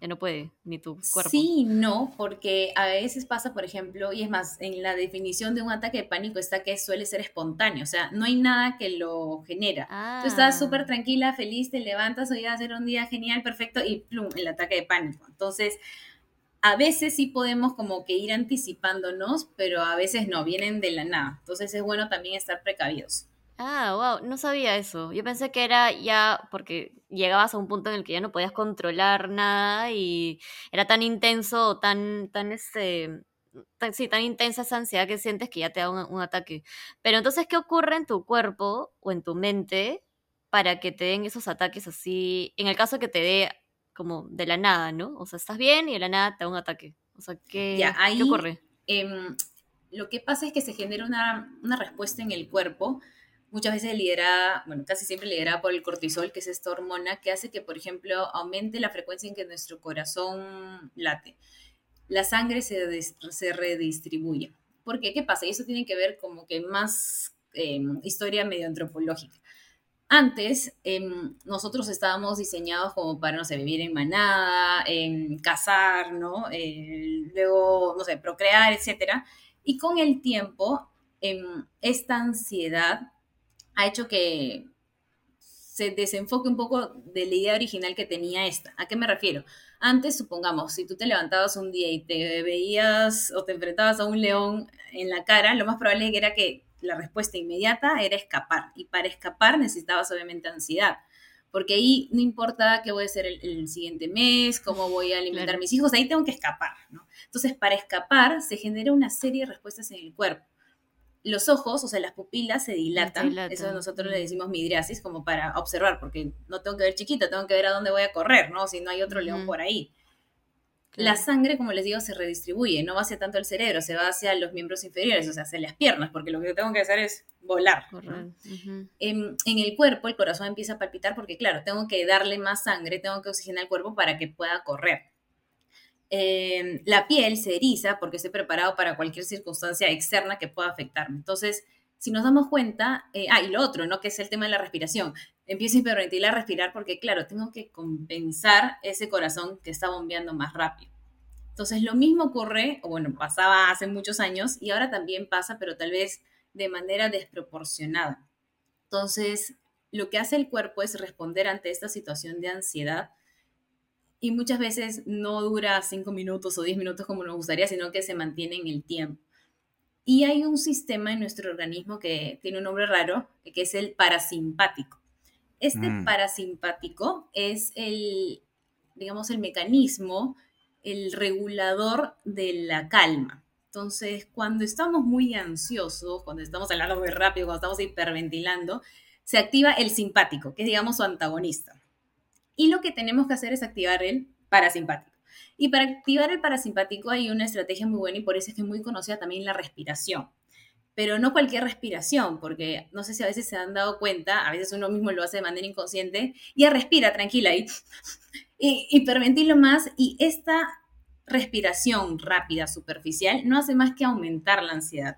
B: ya no puede, ni tu cuerpo.
C: Sí, no, porque a veces pasa, por ejemplo, y es más, en la definición de un ataque de pánico está que suele ser espontáneo, o sea, no hay nada que lo genera. Tú estás ah. súper tranquila, feliz, te levantas, hoy va a ser un día genial, perfecto, y plum, el ataque de pánico. Entonces, a veces sí podemos como que ir anticipándonos, pero a veces no, vienen de la nada. Entonces es bueno también estar precavidos.
B: Ah, wow, no sabía eso. Yo pensé que era ya porque llegabas a un punto en el que ya no podías controlar nada y era tan intenso tan, tan este, sí, tan intensa esa ansiedad que sientes que ya te da un, un ataque. Pero entonces, ¿qué ocurre en tu cuerpo o en tu mente para que te den esos ataques así? En el caso que te dé como de la nada, ¿no? O sea, estás bien y de la nada te da un ataque. O sea, ¿qué,
C: Ya, ahí,
B: ¿qué ocurre?
C: em, lo que pasa es que se genera una, una respuesta en el cuerpo, muchas veces liderada, bueno, casi siempre liderada por el cortisol, que es esta hormona que hace que, por ejemplo, aumente la frecuencia en que nuestro corazón late. La sangre se, se redistribuye. ¿Por qué? ¿Qué pasa? Y eso tiene que ver como que más em, historia medio antropológica. Antes, em, nosotros estábamos diseñados como para, no sé, vivir en manada, cazar, ¿no? Eh, luego, no sé, procrear, etcétera. Y con el tiempo, em, esta ansiedad ha hecho que se desenfoque un poco de la idea original que tenía esta. ¿A qué me refiero? Antes, supongamos, si tú te levantabas un día y te veías o te enfrentabas a un león en la cara, lo más probable era que la respuesta inmediata era escapar. Y para escapar necesitabas obviamente ansiedad. Porque ahí no importa qué voy a hacer el, el siguiente mes, cómo voy a alimentar
B: Claro.
C: a mis hijos, ahí tengo que escapar, ¿no? Entonces, para escapar se genera una serie de respuestas en el cuerpo. Los ojos, o sea, las pupilas se dilatan.
B: dilatan,
C: Eso nosotros le decimos midriasis, como para observar, porque no tengo que ver chiquita, tengo que ver a dónde voy a correr, ¿no? Si no hay otro león por ahí. La sangre, como les digo, se redistribuye, no va hacia tanto el cerebro, se va hacia los miembros inferiores, o sea, hacia las piernas, porque lo que tengo que hacer es volar. ¿no?
B: Ujú.
C: En, en el cuerpo, el corazón empieza a palpitar porque, claro, tengo que darle más sangre, tengo que oxigenar el cuerpo para que pueda correr. Eh, la piel se eriza porque estoy preparado para cualquier circunstancia externa que pueda afectarme. Entonces, si nos damos cuenta, eh, ah, y lo otro, ¿no? Que es el tema de la respiración. Empiezo a hiperventilar, a respirar porque, claro, tengo que compensar ese corazón que está bombeando más rápido. Entonces, lo mismo ocurre, o bueno, pasaba hace muchos años y ahora también pasa, pero tal vez de manera desproporcionada. Entonces, lo que hace el cuerpo es responder ante esta situación de ansiedad y muchas veces no dura cinco minutos o diez minutos como nos gustaría, sino que se mantiene en el tiempo. Y hay un sistema en nuestro organismo que tiene un nombre raro, que es el parasimpático. Este
A: Mm.
C: parasimpático es el, digamos, el mecanismo, el regulador de la calma. Entonces, cuando estamos muy ansiosos, cuando estamos hablando muy rápido, cuando estamos hiperventilando, se activa el simpático, que es, digamos, su antagonista. Y lo que tenemos que hacer es activar el parasimpático. Y para activar el parasimpático hay una estrategia muy buena y por eso es que es muy conocida también la respiración. Pero no cualquier respiración, porque no sé si a veces se han dado cuenta, a veces uno mismo lo hace de manera inconsciente, ya respira tranquila y, y hiperventilo más y esta respiración rápida, superficial, no hace más que aumentar la ansiedad.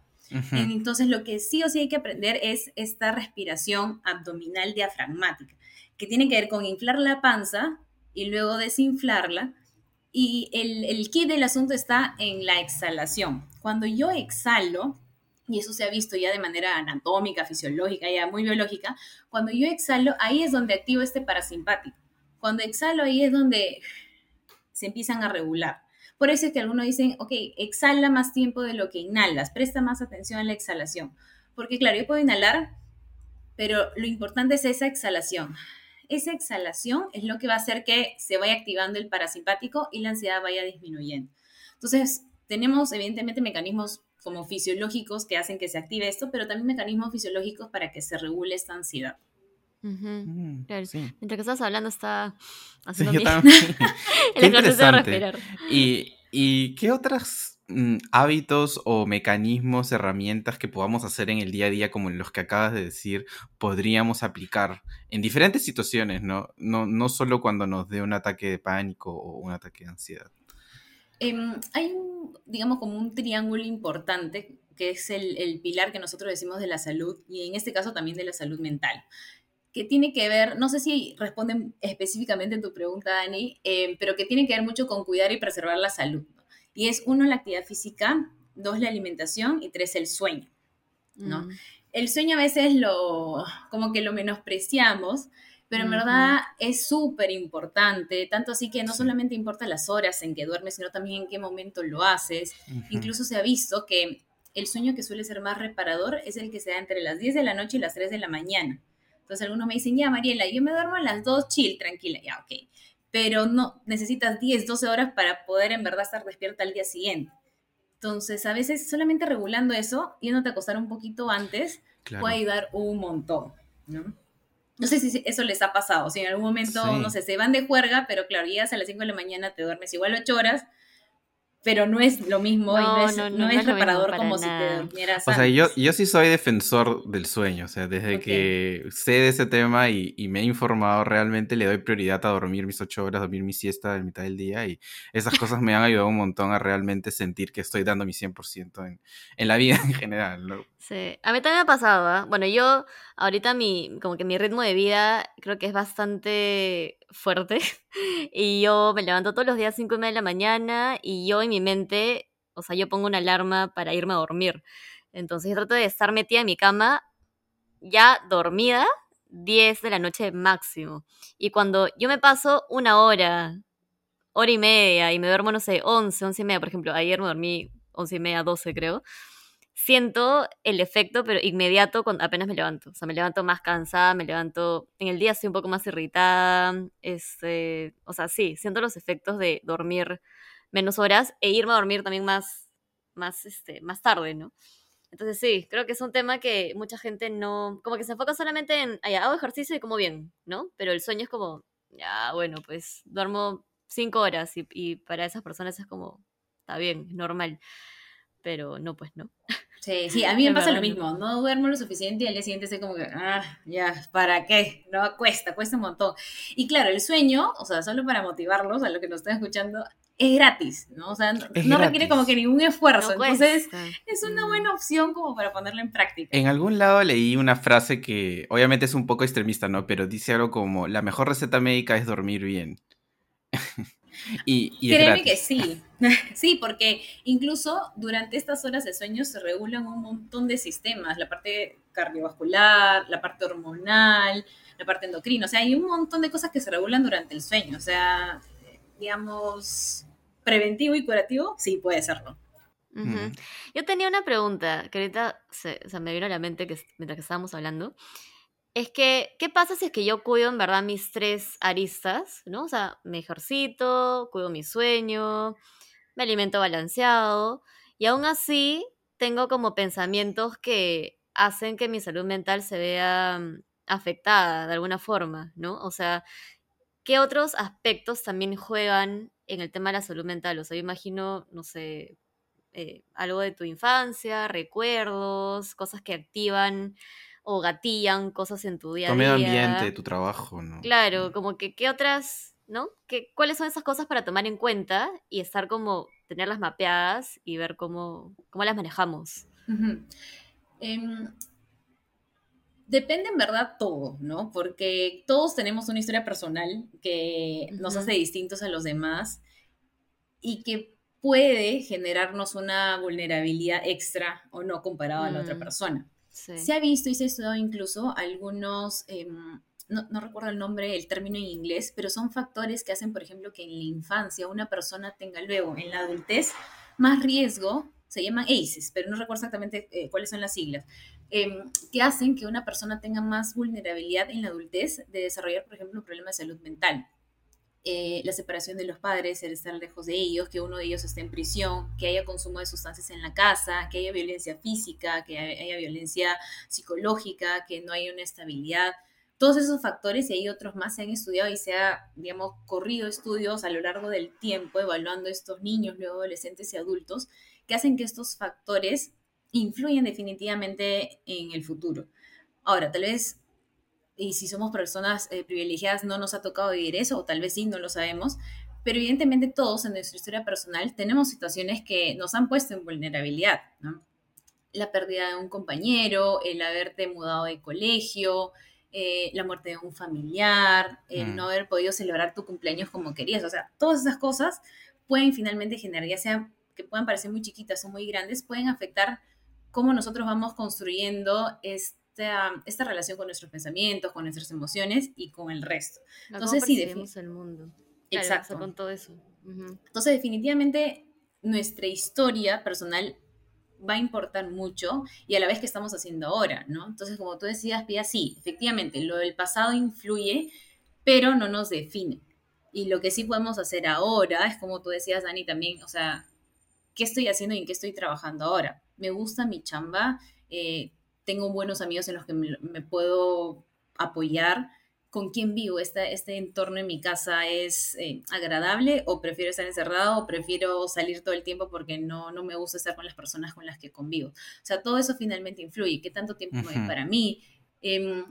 C: Entonces, lo que sí o sí hay que aprender es esta respiración abdominal diafragmática, que tiene que ver con inflar la panza y luego desinflarla. Y el, el kit del asunto está en la exhalación. Cuando yo exhalo, y eso se ha visto ya de manera anatómica, fisiológica, ya muy biológica, cuando yo exhalo, ahí es donde activo este parasimpático. Cuando exhalo, ahí es donde se empiezan a regular. Por eso es que algunos dicen, ok, exhala más tiempo de lo que inhalas, presta más atención a la exhalación. Porque claro, yo puedo inhalar, pero lo importante es esa exhalación. Esa exhalación es lo que va a hacer que se vaya activando el parasimpático y la ansiedad vaya disminuyendo. Entonces, tenemos evidentemente mecanismos como fisiológicos que hacen que se active esto, pero también mecanismos fisiológicos para que se regule esta ansiedad.
A: Mm,
B: Claro.
A: sí.
B: Mientras que estás hablando, está
A: Sí,
B: haciendo
A: yo
B: mi-
A: también. [laughs]
B: el
A: Qué
B: ejercicio de
A: interesante.
B: respirar.
A: ¿Y, y qué otros mm, hábitos o mecanismos, herramientas que podamos hacer en el día a día, como los que acabas de decir, podríamos aplicar en diferentes situaciones, ¿no? No, no solo cuando nos dé un ataque de pánico o un ataque de ansiedad.
C: Em, hay un, digamos, como un triángulo importante que es el, el pilar que nosotros decimos de la salud y en este caso también de la salud mental, que tiene que ver, no sé si responden específicamente en tu pregunta, Dani, em, pero que tiene que ver mucho con cuidar y preservar la salud. ¿no? Y es uno, la actividad física, dos, la alimentación y tres, el sueño. ¿no?
B: Mm.
C: el sueño a veces lo, como que lo menospreciamos, pero en verdad es súper importante, tanto así que no solamente importa las horas en que duermes, sino también en qué momento lo haces. Incluso se ha visto que el sueño que suele ser más reparador es el que se da entre las 10 de la noche y las 3 de la mañana. Entonces algunos me dicen, ya Mariela, yo me duermo a las 2, chill, tranquila, ya, ok. Pero no, necesitas 10, 12 horas para poder en verdad estar despierta al día siguiente. Entonces, a veces solamente regulando eso, yéndote a acostar un poquito antes, puede ayudar un montón, ¿no? No sé si eso les ha pasado, si en algún momento, no sé, se van de juerga, pero claro, llegas a las 5 de la mañana, te duermes igual 8 horas, pero no es lo mismo y no es, no, es, reparador como si te durmieras.
A: O sea, yo, yo sí soy defensor del sueño, o sea, desde que sé de ese tema y, y, me he informado realmente, le doy prioridad a dormir mis ocho horas, dormir mi siesta en mitad del día y esas cosas me han ayudado un montón a realmente sentir que estoy dando mi 100% en, en la vida [laughs] en general, ¿no?
B: Sí, a mí también me ha pasado, ¿eh? Bueno, yo ahorita mi, como que mi ritmo de vida creo que es bastante fuerte [laughs] y yo me levanto todos los días 5 y media de la mañana y yo en mi mente, o sea, yo pongo una alarma para irme a dormir. Entonces yo trato de estar metida en mi cama ya dormida 10 de la noche máximo. Y cuando yo me paso una hora, hora y media y me duermo, no sé, 11, 11 y media, por ejemplo, ayer me dormí 11 y media, 12 creo siento el efecto, pero inmediato cuando apenas me levanto. O sea, me levanto más cansada, me levanto. En el día estoy un poco más irritada. Este, o sea, sí, siento los efectos de dormir menos horas e irme a dormir también más, más, este, más tarde, ¿no? Entonces sí, creo que es un tema que mucha gente no, como que se enfoca solamente en, hago ejercicio y como bien, ¿no? Pero el sueño es como, ya, bueno, pues duermo cinco horas y, y para esas personas es como, está bien, normal pero no, pues no.
C: Sí, sí, a mí [laughs] me pasa lo mismo, no duermo lo suficiente y al día siguiente estoy como que, ah, ya, ¿para qué? No, cuesta, cuesta un montón. Y claro, el sueño, o sea, solo para motivarlos a los que nos están escuchando, es gratis, ¿no? O sea, no, requiere como que ningún esfuerzo. Entonces, es una buena opción como para ponerla en práctica.
A: En algún lado leí una frase que obviamente es un poco extremista, ¿no? Pero dice algo como, la mejor receta médica es dormir bien.
C: Y, Créeme que sí, [laughs] sí, porque incluso durante estas horas de sueño se regulan un montón de sistemas, la parte cardiovascular, la parte hormonal, la parte endocrina, o sea, hay un montón de cosas que se regulan durante el sueño, o sea, digamos, preventivo y curativo, sí, puede serlo.
B: Yo tenía una pregunta que ahorita se, me vino a la mente que, mientras que estábamos hablando es que, ¿qué pasa si es que yo cuido en verdad mis tres aristas, ¿no? O sea, me ejercito, cuido mi sueño, me alimento balanceado, y aún así tengo como pensamientos que hacen que mi salud mental se vea mm, afectada de alguna forma, ¿no? O sea, ¿qué otros aspectos también juegan en el tema de la salud mental? O sea, yo imagino, no sé, eh, algo de tu infancia, recuerdos, cosas que activan o gatillan cosas en tu día a día. Tu medio
A: ambiente, tu trabajo, ¿no?
B: Claro, como que qué otras, ¿no? ¿Qué, ¿Cuáles son esas cosas para tomar en cuenta y estar como, tenerlas mapeadas y ver cómo, cómo las manejamos?
C: Em, depende en verdad todo, ¿no? Porque todos tenemos una historia personal que nos hace distintos a los demás y que puede generarnos una vulnerabilidad extra o no comparado a la otra mm. Se ha visto y se ha estudiado incluso algunos, em, no, recuerdo el nombre, el término en inglés, pero son factores que hacen, por ejemplo, que en la infancia una persona tenga luego en la adultez más riesgo, se llaman ACEs, pero no recuerdo exactamente eh, cuáles son las siglas, em, que hacen que una persona tenga más vulnerabilidad en la adultez de desarrollar, por ejemplo, un problema de salud mental. Eh, la separación de los padres, el estar lejos de ellos, que uno de ellos esté en prisión, que haya consumo de sustancias en la casa, que haya violencia física, que haya violencia psicológica, que no haya una estabilidad. Todos esos factores y hay otros más se han estudiado y se ha, digamos, corrido estudios a lo largo del tiempo evaluando estos niños, luego adolescentes y adultos, que hacen que estos factores influyen definitivamente en el futuro. Ahora, tal vez y si somos personas eh, privilegiadas no nos ha tocado vivir eso, o tal vez sí, no lo sabemos, pero evidentemente todos en nuestra historia personal tenemos situaciones que nos han puesto en vulnerabilidad, ¿no? La pérdida de un compañero, el haberte mudado de colegio, eh, la muerte de un familiar, el mm. no haber podido celebrar tu cumpleaños como querías, o sea, todas esas cosas pueden finalmente generar, ya sea que puedan parecer muy chiquitas o muy grandes, pueden afectar cómo nosotros vamos construyendo este esta, esta relación con nuestros pensamientos, con nuestras emociones y con el resto.
B: No,
C: Entonces,
B: ¿cómo
C: sí,
B: percibimos el mundo.
C: Exacto.
B: con todo eso. Ujú.
C: Entonces, definitivamente, nuestra historia personal va a importar mucho y a la vez que estamos haciendo ahora, ¿no? Entonces, como tú decías, Pia, sí, efectivamente, lo del pasado influye, pero no nos define. Y lo que sí podemos hacer ahora es, como tú decías, Dani, también, o sea, ¿qué estoy haciendo y en qué estoy trabajando ahora? Me gusta mi chamba, eh, tengo buenos amigos en los que me, me puedo apoyar, con quién vivo, este, este entorno en mi casa es eh, agradable o prefiero estar encerrado o prefiero salir todo el tiempo porque no, no me gusta estar con las personas con las que convivo. O sea, todo eso finalmente influye. ¿Qué tanto tiempo me doy
A: Ujú.
C: para mí? Em,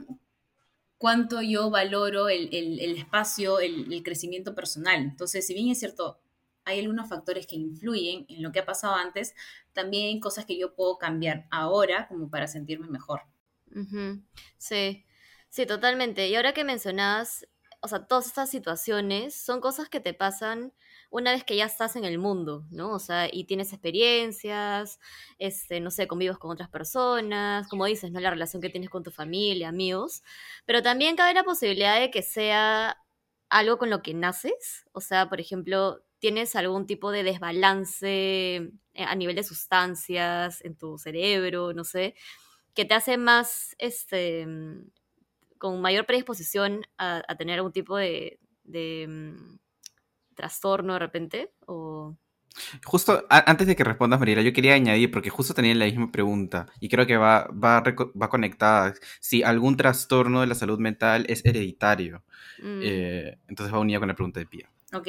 C: cuánto yo valoro el, el- el espacio, el, el crecimiento personal. Entonces, si bien es cierto, hay algunos factores que influyen en lo que ha pasado antes, también hay cosas que yo puedo cambiar ahora como para sentirme mejor.
B: Sí, sí, totalmente. Y ahora que mencionabas, o sea, todas estas situaciones son cosas que te pasan una vez que ya estás en el mundo, ¿no? O sea, y tienes experiencias, este, no sé, convives con otras personas, como dices, ¿no? La relación que tienes con tu familia, amigos. Pero también cabe la posibilidad de que sea algo con lo que naces. O sea, por ejemplo, tienes algún tipo de desbalance eh, a nivel de sustancias en tu cerebro, no sé que te hace más, este, mm, con mayor predisposición a, a tener algún tipo de, de, mm, trastorno de repente, o...
A: Justo antes de que respondas, Mariela, yo quería añadir, porque justo tenía la misma pregunta y creo que va, va, va conectada. Si algún trastorno de la salud mental es hereditario.
B: mm,
A: Eh, entonces va unida con la pregunta de Pía.
C: Ok,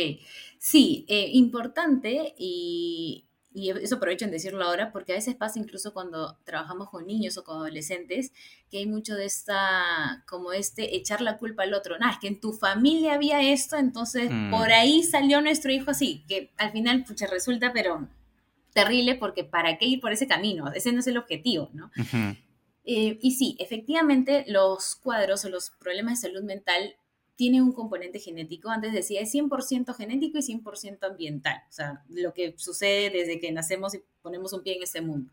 C: sí, eh, importante y, y eso aprovecho en decirlo ahora porque a veces pasa incluso cuando trabajamos con niños o con adolescentes que hay mucho de esta, como este, echar la culpa al otro. Nah, es que en tu familia había esto, entonces
A: Mm.
C: por ahí salió nuestro hijo así, que al final pucha, resulta pero terrible porque ¿para qué ir por ese camino? Ese no es el objetivo, ¿no? Eh, y sí, efectivamente, los cuadros o los problemas de salud mental tienen un componente genético. Antes decía, es 100% genético y 100% ambiental. O sea, lo que sucede desde que nacemos y ponemos un pie en este mundo.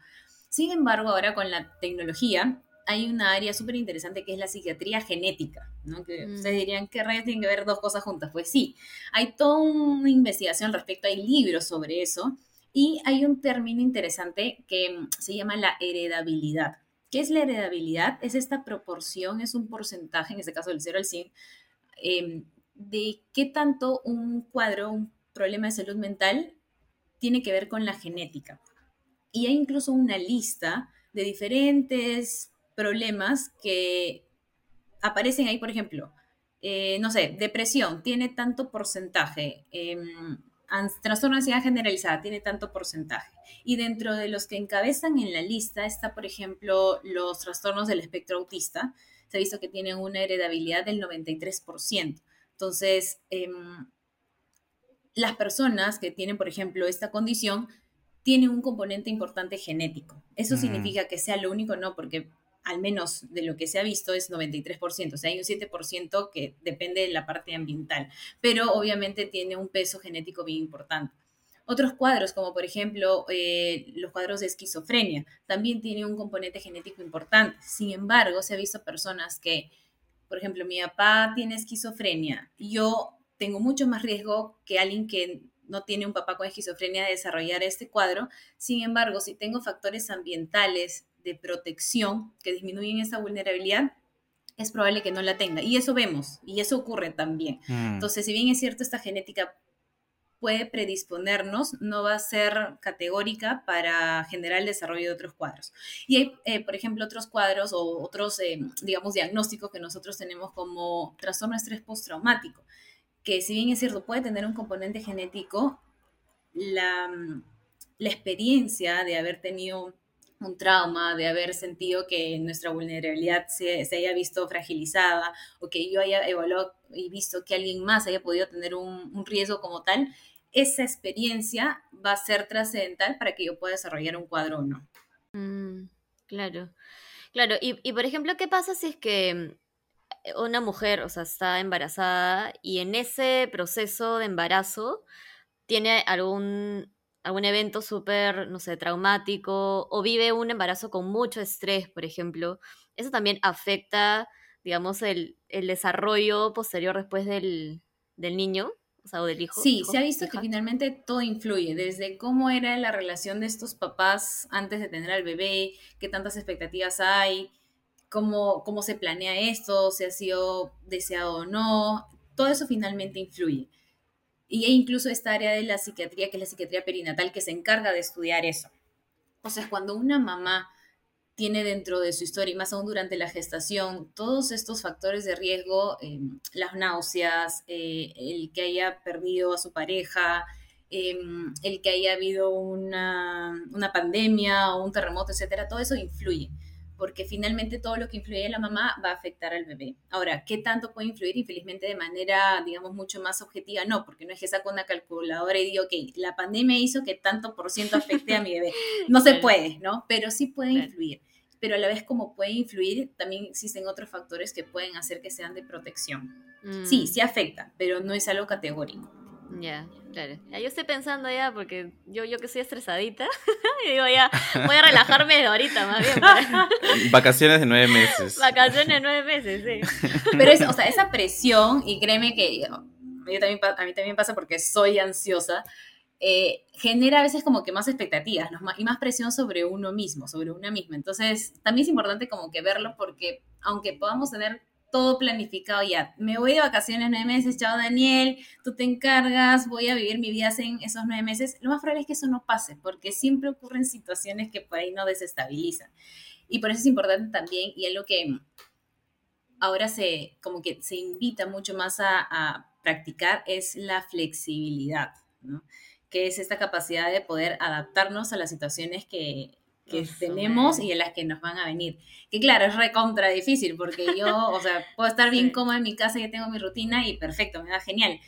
C: Sin embargo, ahora con la tecnología hay una área súper interesante que es la psiquiatría genética, ¿no? Que
B: Mm.
C: ustedes dirían, ¿qué rayos tienen que ver dos cosas juntas? Pues sí, hay toda una investigación al respecto, hay libros sobre eso y hay un término interesante que mm, se llama la heredabilidad. ¿Qué es la heredabilidad? Es esta proporción, es un porcentaje, en este caso del 0 al 100, eh, de qué tanto un cuadro, un problema de salud mental tiene que ver con la genética. Y hay incluso una lista de diferentes problemas que aparecen ahí, por ejemplo, eh, no sé, depresión tiene tanto porcentaje, eh, trastorno de ansiedad generalizada tiene tanto porcentaje. Y dentro de los que encabezan en la lista está, por ejemplo, los trastornos del espectro autista. Se ha visto que tienen una heredabilidad del 93%. Entonces, eh, las personas que tienen, por ejemplo, esta condición, tienen un componente importante genético. ¿Eso
A: Mm.
C: significa que sea lo único? No, porque al menos de lo que se ha visto es 93%, o sea, hay un 7% que depende de la parte ambiental, pero obviamente tiene un peso genético bien importante. Otros cuadros, como por ejemplo eh, los cuadros de esquizofrenia, también tienen un componente genético importante. Sin embargo, se ha visto personas que, por ejemplo, mi papá tiene esquizofrenia, yo tengo mucho más riesgo que alguien que no tiene un papá con esquizofrenia de desarrollar este cuadro. Sin embargo, si tengo factores ambientales de protección que disminuyen esa vulnerabilidad, es probable que no la tenga. Y eso vemos, y eso ocurre también.
A: Mm.
C: Entonces, si bien es cierto, esta genética puede predisponernos, no va a ser categórica para generar el desarrollo de otros cuadros. Y hay, eh, por ejemplo, otros cuadros o otros, eh, digamos, diagnósticos que nosotros tenemos como trastorno estrés postraumático, que si bien es cierto, puede tener un componente genético, la, la experiencia de haber tenido un trauma, de haber sentido que nuestra vulnerabilidad se, se, haya visto fragilizada o que yo haya evaluado y visto que alguien más haya podido tener un, un riesgo como tal, esa experiencia va a ser trascendental para que yo pueda desarrollar un cuadro o no.
B: Mm, claro, claro. Y, y, por ejemplo, ¿qué pasa si es que una mujer, o sea, está embarazada y en ese proceso de embarazo tiene algún algún evento súper, no sé, traumático, o vive un embarazo con mucho estrés, por ejemplo, eso también afecta, digamos, el, el desarrollo posterior después del, del niño, o sea, o del hijo.
C: Sí,
B: hijo,
C: se ha visto
B: hija.
C: que finalmente todo influye, desde cómo era la relación de estos papás antes de tener al bebé, qué tantas expectativas hay, cómo, cómo se planea esto, si ha sido deseado o no, todo eso finalmente influye. Y hay incluso esta área de la psiquiatría, que es la psiquiatría perinatal, que se encarga de estudiar eso. O sea, cuando una mamá tiene dentro de su historia, y más aún durante la gestación, todos estos factores de riesgo, eh, las náuseas, eh, el que haya perdido a su pareja, eh, el que haya habido una, una, pandemia o un terremoto, etcétera, todo eso influye. Porque finalmente todo lo que influye en la mamá va a afectar al bebé. Ahora, ¿qué tanto puede influir? Infelizmente de manera, digamos, mucho más objetiva, no, porque no es que saco una calculadora y digo, ok, la pandemia hizo que tanto por ciento afecte a mi bebé. [laughs] No se puede, ¿no? Pero sí puede influir pero a la vez como puede influir, también existen otros factores que pueden hacer que sean de protección. Mm. Sí, sí afecta, pero no es algo categórico.
B: Ya, claro. Ya, yo estoy pensando ya, porque yo, yo que soy estresadita, [laughs] y digo ya, voy a relajarme de ahorita más bien. Para... [laughs]
A: Vacaciones de nueve meses.
B: Vacaciones de nueve meses, sí. [laughs]
C: Pero es, o sea, esa presión, y créeme que yo, yo también, a mí también pasa porque soy ansiosa, eh, genera a veces como que más expectativas ¿no? y más presión sobre uno mismo, sobre una misma. Entonces, también es importante como que verlo porque aunque podamos tener todo planificado ya, me voy de vacaciones nueve meses, chao Daniel, tú te encargas, voy a vivir mi vida en esos nueve meses, lo más probable es que eso no pase porque siempre ocurren situaciones que por ahí no desestabilizan. Y por eso es importante también, y es lo que ahora se, como que se invita mucho más a, a practicar, es la flexibilidad, ¿no? Que es esta capacidad de poder adaptarnos a las situaciones que, que Eso tenemos y en las que nos van a venir. Que claro, es recontra difícil porque yo, o sea, [laughs] puedo estar bien sí. cómoda en mi casa y tengo mi rutina y perfecto, me va genial.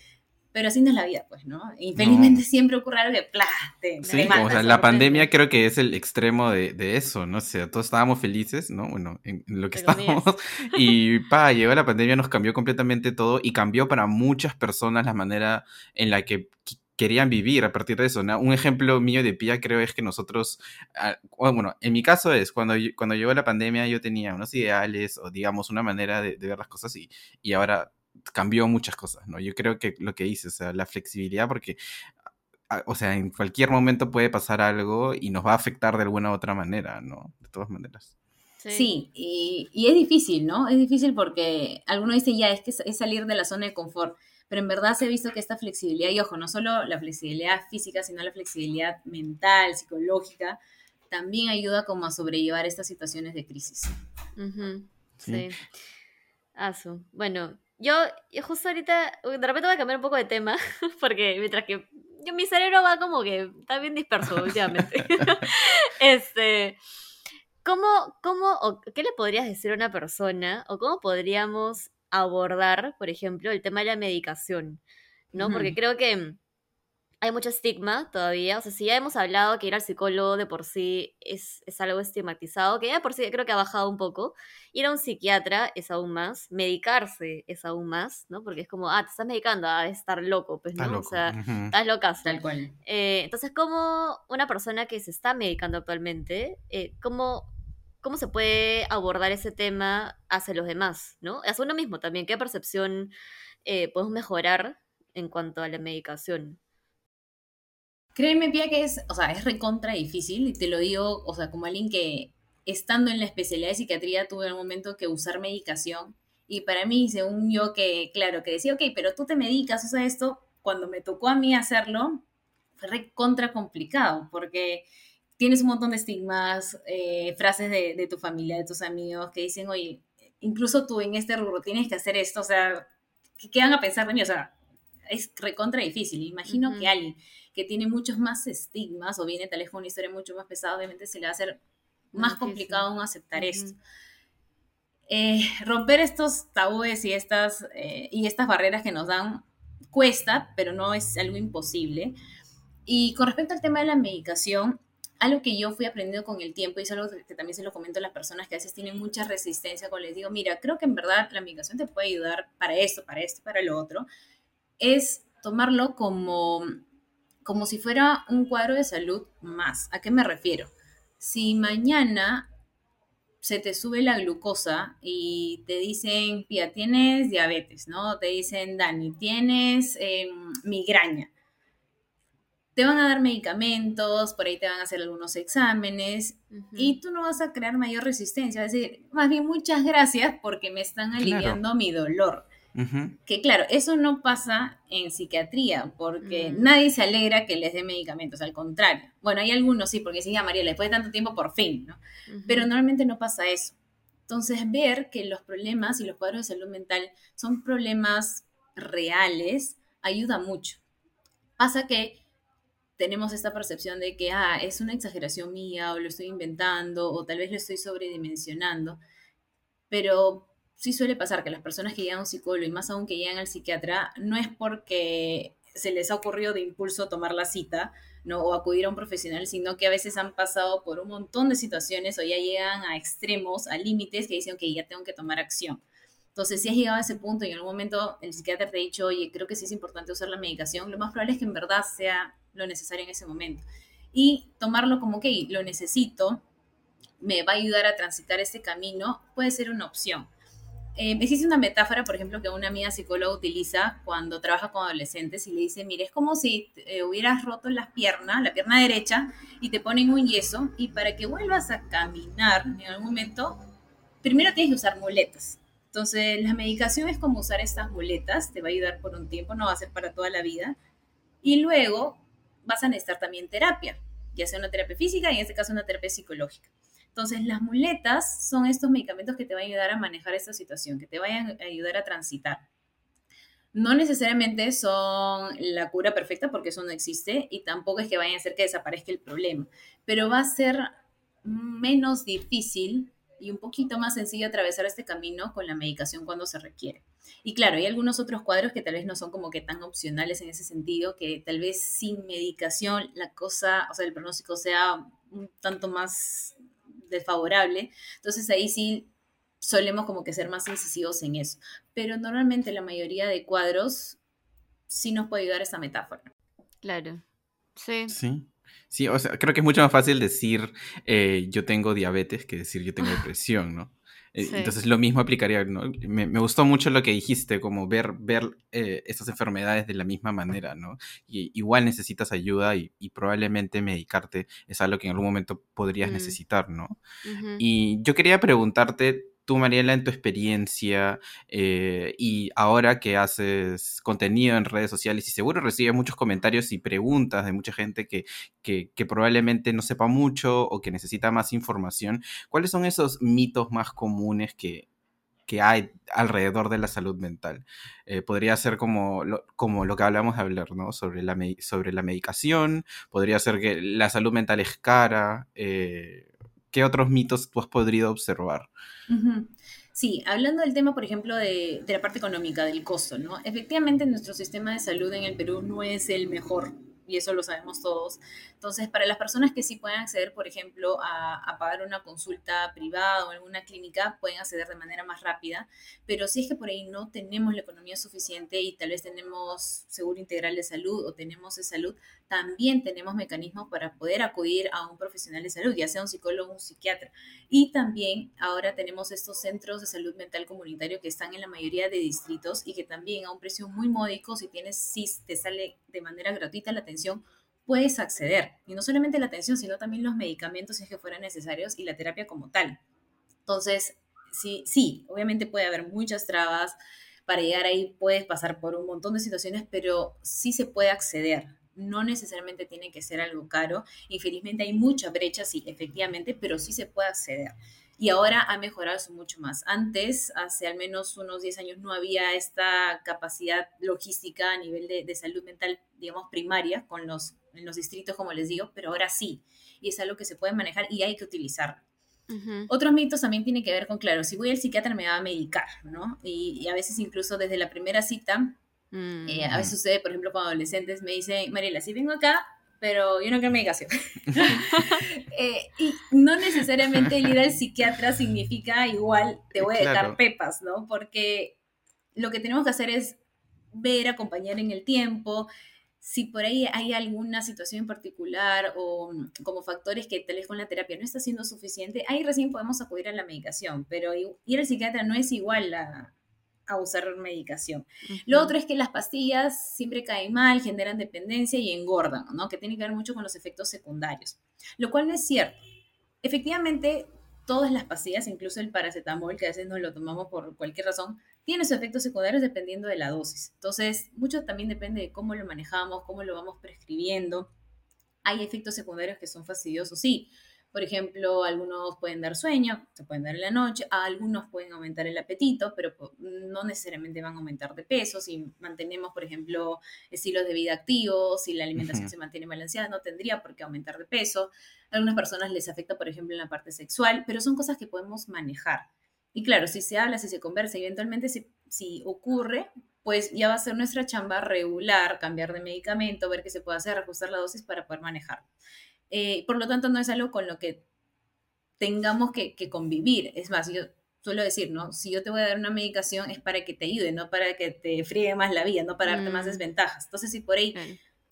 C: Pero así no es la vida, pues, ¿no? Infelizmente no. siempre ocurre algo que, ¡plá! Te,
A: sí, te mata, o sea, la pandemia creo que es el extremo de, de, eso, ¿no? O sea, todos estábamos felices, ¿no? Bueno, en, en lo que estábamos. [laughs] Y, pa, llegó la pandemia, nos cambió completamente todo y cambió para muchas personas la manera en la que querían vivir a partir de eso. ¿no? Un ejemplo mío de pía creo es que nosotros, uh, bueno, en mi caso es cuando, cuando llegó la pandemia yo tenía unos ideales o digamos una manera de, de ver las cosas y, y ahora cambió muchas cosas, ¿no? Yo creo que lo que dice, o sea, la flexibilidad porque, o sea, en cualquier momento puede pasar algo y nos va a afectar de alguna u otra manera, ¿no? De todas maneras.
C: Sí, sí y, y, es difícil, ¿no? Es difícil porque alguno dice ya, es que es salir de la zona de confort pero en verdad se ha visto que esta flexibilidad, y ojo, no solo la flexibilidad física, sino la flexibilidad mental, psicológica, también ayuda como a sobrellevar estas situaciones de crisis.
B: Uh -huh. Sí. sí. Asu. Bueno, yo, yo justo ahorita, de repente voy a cambiar un poco de tema, [laughs] porque mientras que yo, mi cerebro va como que está bien disperso últimamente. [laughs] este, ¿cómo, cómo, o qué le podrías decir a una persona, o cómo podríamos abordar, por ejemplo, el tema de la medicación, ¿no? Uh -huh. Porque creo que hay mucho estigma todavía, o sea, si ya hemos hablado que ir al psicólogo de por sí es, es algo estigmatizado, que ya de por sí creo que ha bajado un poco, ir a un psiquiatra es aún más, medicarse es aún más, ¿no? Porque es como, ah, te estás medicando, ah, de estar loco, pues, ¿no?
A: Loco.
B: O sea,
A: uh -huh.
B: estás locazo.
C: Tal cual.
B: Eh, entonces, como una persona que se está medicando actualmente, eh, ¿cómo cómo se puede abordar ese tema hacia los demás, ¿no? Hacia uno mismo también, ¿qué percepción eh, podemos mejorar en cuanto a la medicación?
C: Créeme, Pia, que es, o sea, es recontra difícil, y te lo digo, o sea, como alguien que estando en la especialidad de psiquiatría tuve un momento que usar medicación, y para mí, según yo, que, claro, que decía, ok, pero tú te medicas, o sea, esto, cuando me tocó a mí hacerlo, fue recontra complicado, porque tienes un montón de estigmas, eh, frases de, de, tu familia, de tus amigos, que dicen, oye, incluso tú en este rubro tienes que hacer esto, o sea, ¿qué, qué van a pensar de mí? O sea, es recontra difícil. Imagino uh -huh. que alguien que tiene muchos más estigmas o viene tal vez con una historia mucho más pesada, obviamente se le va a hacer más complicado aún aceptar uh -huh. esto. Eh, romper estos tabúes y estas, eh, y estas barreras que nos dan cuesta, pero no es algo imposible. Y con respecto al tema de la medicación, algo que yo fui aprendiendo con el tiempo y es algo que también se lo comento a las personas que a veces tienen mucha resistencia cuando les digo, mira, creo que en verdad la medicación te puede ayudar para esto, para esto, para lo otro, es tomarlo como, como si fuera un cuadro de salud más. ¿A qué me refiero? Si mañana se te sube la glucosa y te dicen, Pia, tienes diabetes, ¿no? Te dicen, Dani, tienes em, migraña. Te van a dar medicamentos, por ahí te van a hacer algunos exámenes y tú no vas a crear mayor resistencia. Vas a decir, más bien, muchas gracias porque me están aliviando mi dolor. Que claro, eso no pasa en psiquiatría, porque mm. nadie se alegra que les dé medicamentos, al contrario. Bueno, hay algunos sí, porque sí, a María, después de tanto tiempo, por fin, ¿no? Pero normalmente no pasa eso. Entonces, ver que los problemas y los cuadros de salud mental son problemas reales ayuda mucho. Pasa que tenemos esta percepción de que, ah, es una exageración mía, o lo estoy inventando, o tal vez lo estoy sobredimensionando, pero sí suele pasar que las personas que llegan a un psicólogo y más aún que llegan al psiquiatra, no es porque se les ha ocurrido de impulso tomar la cita, ¿no? O acudir a un profesional, sino que a veces han pasado por un montón de situaciones o ya llegan a extremos, a límites que dicen, que ya tengo que tomar acción. Entonces, si has llegado a ese punto y en algún momento el psiquiatra te ha dicho, oye, creo que sí es importante usar la medicación, lo más probable es que en verdad sea lo necesario en ese momento. Y tomarlo como que lo necesito, me va a ayudar a transitar este camino, puede ser una opción. Eh, existe una metáfora, por ejemplo, que una amiga psicóloga utiliza cuando trabaja con adolescentes y le dice, mire, es como si eh, hubieras roto las piernas, la pierna derecha, y te ponen un yeso, y para que vuelvas a caminar en algún momento, primero tienes que usar muletas. Entonces, la medicación es como usar estas muletas, te va a ayudar por un tiempo, no va a ser para toda la vida. Y luego vas a necesitar también terapia, ya sea una terapia física y en este caso una terapia psicológica. Entonces, las muletas son estos medicamentos que te van a ayudar a manejar esta situación, que te vayan a ayudar a transitar. No necesariamente son la cura perfecta porque eso no existe y tampoco es que vayan a hacer que desaparezca el problema, pero va a ser menos difícil y un poquito más sencillo atravesar este camino con la medicación cuando se requiere. Y claro, hay algunos otros cuadros que tal vez no son como que tan opcionales en ese sentido, que tal vez sin medicación la cosa, o sea, el pronóstico sea un tanto más desfavorable. Entonces ahí sí solemos como que ser más incisivos en eso. Pero normalmente la mayoría de cuadros sí nos puede ayudar esa metáfora.
B: Claro. Sí.
A: Sí. Sí, o sea, creo que es mucho más fácil decir eh, yo tengo diabetes que decir yo tengo [laughs] depresión, ¿no? Eh, entonces lo mismo aplicaría, ¿no? Me, gustó mucho lo que dijiste, como ver, ver eh, estas enfermedades de la misma manera, ¿no? Y, igual necesitas ayuda y, probablemente medicarte es algo que en algún momento podrías mm. necesitar, ¿no? Y yo quería preguntarte tú, Mariela, en tu experiencia eh, y ahora que haces contenido en redes sociales y seguro recibes muchos comentarios y preguntas de mucha gente que, que, probablemente no sepa mucho o que necesita más información, ¿cuáles son esos mitos más comunes que, que hay alrededor de la salud mental. Eh, podría ser como lo, como lo que hablamos de hablar, ¿no? Sobre la, sobre la medicación, podría ser que la salud mental es cara. Eh, ¿Qué otros mitos tú has podido observar?
C: Sí, hablando del tema, por ejemplo, de, de, la parte económica, del costo, ¿no? Efectivamente, nuestro sistema de salud en el Perú no es el mejor y eso lo sabemos todos. Entonces, para las personas que sí pueden acceder, por ejemplo, a, pagar una consulta privada o en alguna clínica, pueden acceder de manera más rápida, pero si es que por ahí no tenemos la economía suficiente y tal vez tenemos seguro integral de salud o tenemos de salud, también tenemos mecanismos para poder acudir a un profesional de salud, ya sea un psicólogo o un psiquiatra. Y también ahora tenemos estos centros de salud mental comunitario que están en la mayoría de distritos y que también a un precio muy módico, si tienes, si te sale de manera gratuita la atención, puedes acceder. Y no solamente la atención, sino también los medicamentos si es que fueran necesarios y la terapia como tal. Entonces, sí, sí, obviamente puede haber muchas trabas. Para llegar ahí puedes pasar por un montón de situaciones, pero sí se puede acceder no necesariamente tiene que ser algo caro. Infelizmente hay mucha brecha, sí, efectivamente, pero sí se puede acceder. Y ahora ha mejorado eso mucho más. Antes, hace al menos unos 10 años, no había esta capacidad logística a nivel de, salud mental, digamos, primaria, con los, en los distritos, como les digo, pero ahora sí. Y es algo que se puede manejar y hay que utilizar. Otros mitos también tienen que ver con, claro, si voy al psiquiatra me va a medicar, ¿no? y a veces incluso desde la primera cita eh, a veces mm. sucede, por ejemplo, con adolescentes me dicen, Mariela, sí vengo acá, pero yo no quiero medicación. Eh, y no necesariamente el ir al psiquiatra significa igual te voy a dejar pepas, ¿no? Porque lo que tenemos que hacer es ver, acompañar en el tiempo. si por ahí hay alguna situación en particular o mm, como factores que tal vez con la terapia no está siendo suficiente, ahí recién podemos acudir a la medicación, pero ir al psiquiatra no es igual a, usar medicación. Lo otro es que las pastillas siempre caen mal, generan dependencia y engordan, ¿no? Que tiene que ver mucho con los efectos secundarios, lo cual no es cierto. Efectivamente, todas las pastillas, incluso el paracetamol, que a veces no lo tomamos por cualquier razón, tiene sus efectos secundarios dependiendo de la dosis. Entonces, mucho también depende de cómo lo manejamos, cómo lo vamos prescribiendo. Hay efectos secundarios que son fastidiosos, sí. Por ejemplo, algunos pueden dar sueño, se pueden dar en la noche, algunos pueden aumentar el apetito, pero no necesariamente van a aumentar de peso. Si mantenemos, por ejemplo, estilos de vida activos, si la alimentación se mantiene balanceada, no tendría por qué aumentar de peso. A algunas personas les afecta, por ejemplo, en la parte sexual, pero son cosas que podemos manejar. Y claro, si se habla, si se conversa, eventualmente si, si ocurre, pues ya va a ser nuestra chamba regular, cambiar de medicamento, ver qué se puede hacer, ajustar la dosis para poder manejarlo. Eh, por lo tanto, no es algo con lo que tengamos que, convivir. Es más, yo suelo decir, ¿no? Si yo te voy a dar una medicación es para que te ayude, no para que te friegue más la vida, no para darte más mm. desventajas. Entonces, si por ahí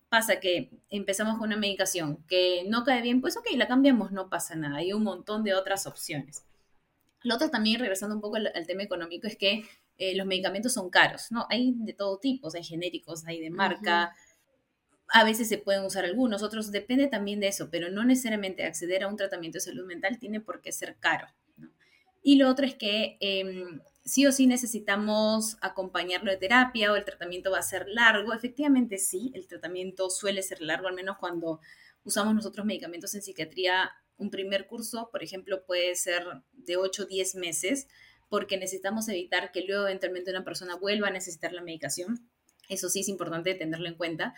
C: pasa que empezamos con una medicación que no cae bien, pues ok, la cambiamos, no pasa nada. Hay un montón de otras opciones. Lo otro también, regresando un poco al, tema económico, es que eh, los medicamentos son caros, ¿no? Hay de todo tipo, hay genéricos, hay de marca, a veces se pueden usar algunos, otros depende también de eso, pero no necesariamente acceder a un tratamiento de salud mental tiene por qué ser caro. Y lo otro es que em, sí o sí necesitamos acompañarlo de terapia o el tratamiento va a ser largo. Efectivamente sí, el tratamiento suele ser largo, al menos cuando usamos nosotros medicamentos en psiquiatría. Un primer curso, por ejemplo, puede ser de 8 o 10 meses porque necesitamos evitar que luego eventualmente una persona vuelva a necesitar la medicación. Eso sí es importante tenerlo en cuenta,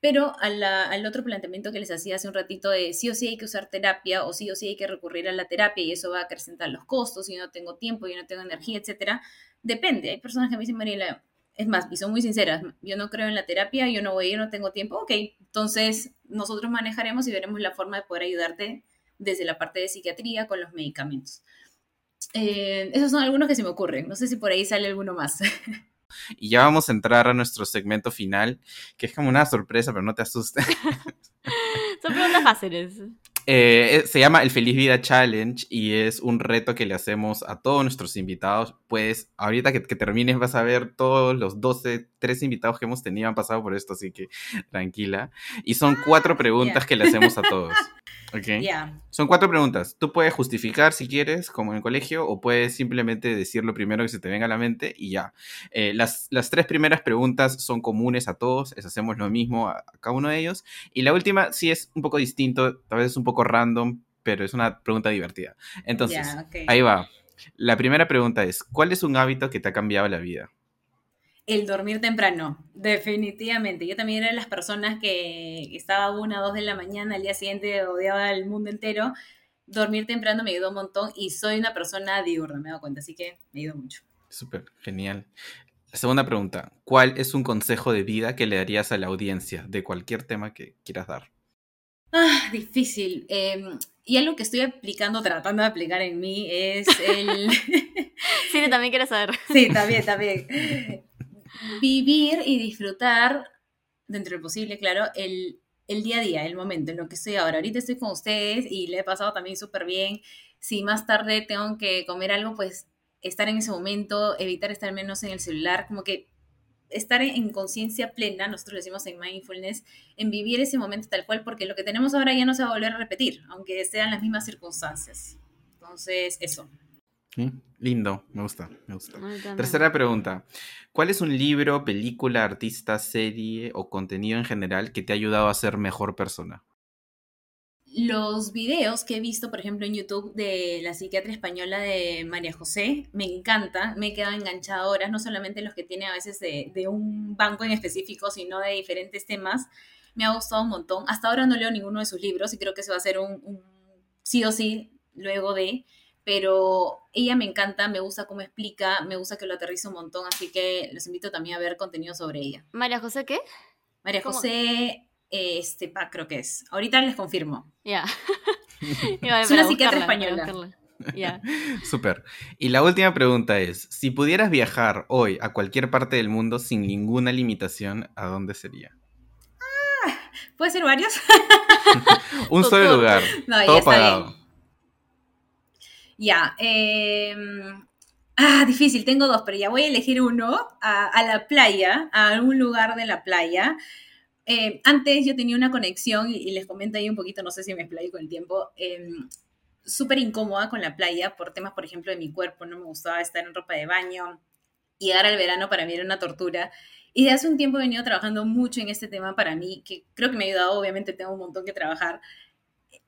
C: pero al otro planteamiento que les hacía hace un ratito de sí o sí hay que usar terapia o sí o sí hay que recurrir a la terapia y eso va a acrecentar los costos yo no tengo tiempo, yo no tengo energía, etcétera, depende. Hay personas que me dicen, Mariela, es más, y son muy sinceras, yo no creo en la terapia, yo no voy, yo no tengo tiempo, ok, entonces nosotros manejaremos y veremos la forma de poder ayudarte desde la parte de psiquiatría con los medicamentos. Eh, esos son algunos que se me ocurren, no sé si por ahí sale alguno más. [laughs]
A: Y ya vamos a entrar a nuestro segmento final, que es como una sorpresa, pero no te asustes. [laughs]
B: Son preguntas fáciles.
A: Eh, eh, se llama el Feliz Vida Challenge y es un reto que le hacemos a todos nuestros invitados. Pues ahorita que, que termines vas a ver todos los 12, 13 invitados que hemos tenido han pasado por esto, así que [laughs] tranquila. Y son cuatro ah, preguntas que le hacemos a todos. [laughs] Ok. Son cuatro preguntas. Tú puedes justificar si quieres, como en el colegio, o puedes simplemente decir lo primero que se te venga a la mente y ya. Eh, las, las, tres primeras preguntas son comunes a todos, es, hacemos lo mismo a, cada uno de ellos. Y la última sí es un poco distinto, tal vez es un poco random, pero es una pregunta divertida. Entonces, ahí va. La primera pregunta es, ¿cuál es un hábito que te ha cambiado la vida?
C: El dormir temprano, definitivamente. Yo también era de las personas que estaba una o dos de la mañana, al día siguiente odiaba el mundo entero. Dormir temprano me ayudó un montón y soy una persona diurna, me he dado cuenta, así que me ayudó mucho.
A: Súper, genial. La segunda pregunta, ¿cuál es un consejo de vida que le darías a la audiencia de cualquier tema que quieras dar?
C: Ah, difícil. Em, y algo que estoy aplicando, tratando de aplicar en mí, es el... [laughs]
B: sí, también quiero saber.
C: Sí, también, también vivir y disfrutar, dentro de lo posible, claro, el, el día a día, el momento, en lo que estoy ahora. Ahorita estoy con ustedes y le he pasado también súper bien. Si más tarde tengo que comer algo, pues estar en ese momento, evitar estar menos en el celular, como que estar en conciencia plena, nosotros lo decimos en mindfulness, en vivir ese momento tal cual, porque lo que tenemos ahora ya no se va a volver a repetir, aunque sean las mismas circunstancias. Entonces, eso.
A: Lindo, me gusta, me gusta. Tercera pregunta. ¿Cuál es un libro, película, artista, serie o contenido en general que te ha ayudado a ser mejor persona?
C: Los videos que he visto, por ejemplo, en YouTube de la psiquiatra española de María José, me encantan, me he quedado enganchada horas, no solamente los que tiene a veces de, un banco en específico, sino de diferentes temas. Me ha gustado un montón. Hasta ahora no leo ninguno de sus libros y creo que se va a hacer un sí o sí luego de pero ella me encanta, me gusta cómo explica, me gusta que lo aterriza un montón, así que los invito también a ver contenido sobre ella.
B: ¿María José qué?
C: María José este pa, creo que es. Ahorita les confirmo.
B: Ya. [laughs]
C: es una psiquiatra española.
B: Ya. [laughs]
A: Súper. Y la última pregunta es, si pudieras viajar hoy a cualquier parte del mundo sin ninguna limitación, ¿a dónde sería?
C: ¿Puede ser varios? [laughs]
A: Un solo lugar.
C: No, ya
A: todo
C: está
A: pagado.
C: bien. Ya. em, ah, difícil, tengo dos, pero ya voy a elegir uno. A, la playa, a algún lugar de la playa. Eh, antes yo tenía una conexión, y, les comento ahí un poquito, no sé si me explayo con el tiempo, em, súper incómoda con la playa por temas, por ejemplo, de mi cuerpo. No me gustaba estar en ropa de baño. Llegar al verano para mí era una tortura. Y de hace un tiempo he venido trabajando mucho en este tema para mí, que creo que me ha ayudado, obviamente tengo un montón que trabajar.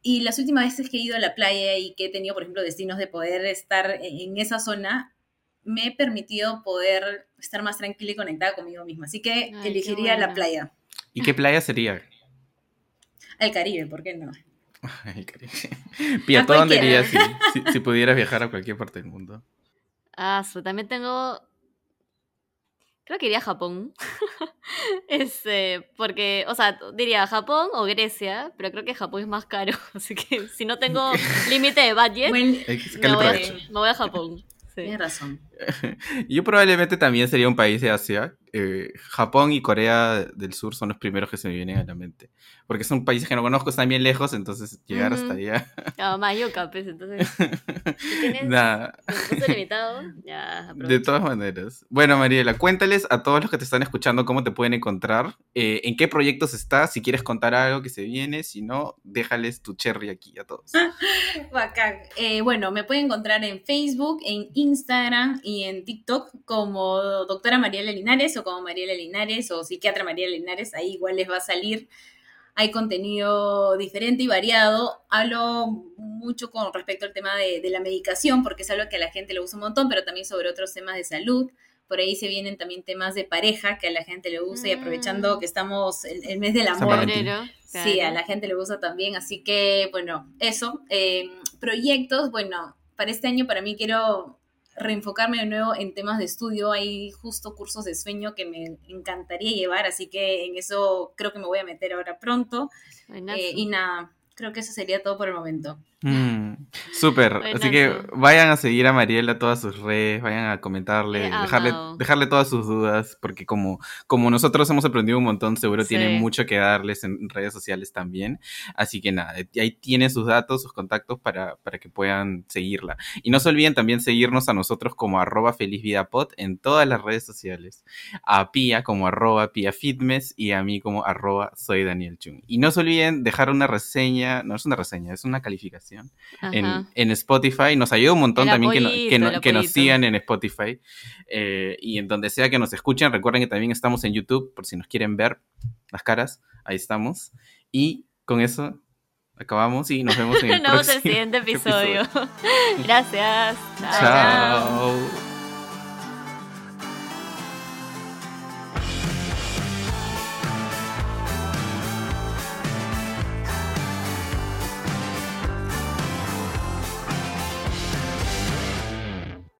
C: Y las últimas veces que he ido a la playa y que he tenido, por ejemplo, destinos de poder estar en esa zona, me he permitido poder estar más tranquila y conectada conmigo misma. Así que
B: Ay,
C: elegiría la playa.
A: ¿Y qué playa sería?
C: Al Caribe, ¿por qué no? [laughs]
A: Ay, Caribe. Pía,
C: A
A: ¿tú a dónde irías si, si- si pudieras viajar a cualquier parte del mundo?
B: Ah, también tengo. Creo que iría a Japón. [laughs] este, porque, o sea, diría Japón o Grecia, pero creo que Japón es más caro. [laughs] Así que si no tengo límite de budget,
C: Bueno,
B: voy, me voy a Japón. Sí.
C: tienes razón. [laughs]
A: Yo probablemente también sería un país de Asia. Eh, Japón y Corea del Sur son los primeros que se me vienen a la mente. Porque son países que no conozco, están bien lejos, entonces llegar hasta
B: Ujú.
A: allá.
B: Ah, Mayuca, pues, entonces. [laughs] Si
A: Nada.
B: limitado, ya [laughs]
A: De todas maneras. Bueno, Mariela, cuéntales a todos los que te están escuchando cómo te pueden encontrar, eh, en qué proyectos estás, si quieres contar algo que se viene, si no, déjales tu cherry aquí a todos.
C: Bacán. Eh, bueno, me pueden encontrar en Facebook, en Instagram y en TikTok como doctora Mariela Linares o como Mariela Linares o psiquiatra Mariela Linares. Ahí igual les va a salir. Hay contenido diferente y variado. Hablo mucho con respecto al tema de, de la medicación porque es algo que a la gente le gusta un montón, pero también sobre otros temas de salud. Por ahí se vienen también temas de pareja que a la gente le gusta y aprovechando
B: Mm.
C: que estamos el, el mes del amor, Sí,
B: claro.
C: a la gente le gusta también, así que bueno, eso. Eh, proyectos, bueno, para este año para mí quiero reenfocarme de nuevo en temas de estudio. Hay justo cursos de sueño que me encantaría llevar, así que en eso creo que me voy a meter ahora pronto. Eh, y nada, creo que eso sería todo por el momento.
A: Mm, súper. Así que vayan a seguir a Mariela todas sus redes, vayan a comentarle, dejarle, dejarle todas sus dudas, porque como, como nosotros hemos aprendido un montón, seguro
B: Sí.
A: tiene mucho que darles en redes sociales también. Así que nada, ahí tienen sus datos, sus contactos para, para que puedan seguirla. Y no se olviden también seguirnos a nosotros como arroba felizvidapod en todas las redes sociales. A Pia como arroba Pia Fitness y a mí como arroba soy Daniel Chung. Y no se olviden dejar una reseña, no es una reseña, es una calificación en, Spotify. Nos ayuda un montón
B: El
A: también que, no- que, no-
B: el
A: que nos sigan en Spotify eh, y en donde sea que nos escuchen. Recuerden que también estamos en YouTube por si nos quieren ver las caras. Ahí estamos. Y con eso acabamos y nos vemos en el [laughs]
B: Nos vemos en el
A: próximo
B: siguiente [laughs] episodio. [laughs] Gracias.
A: Chao.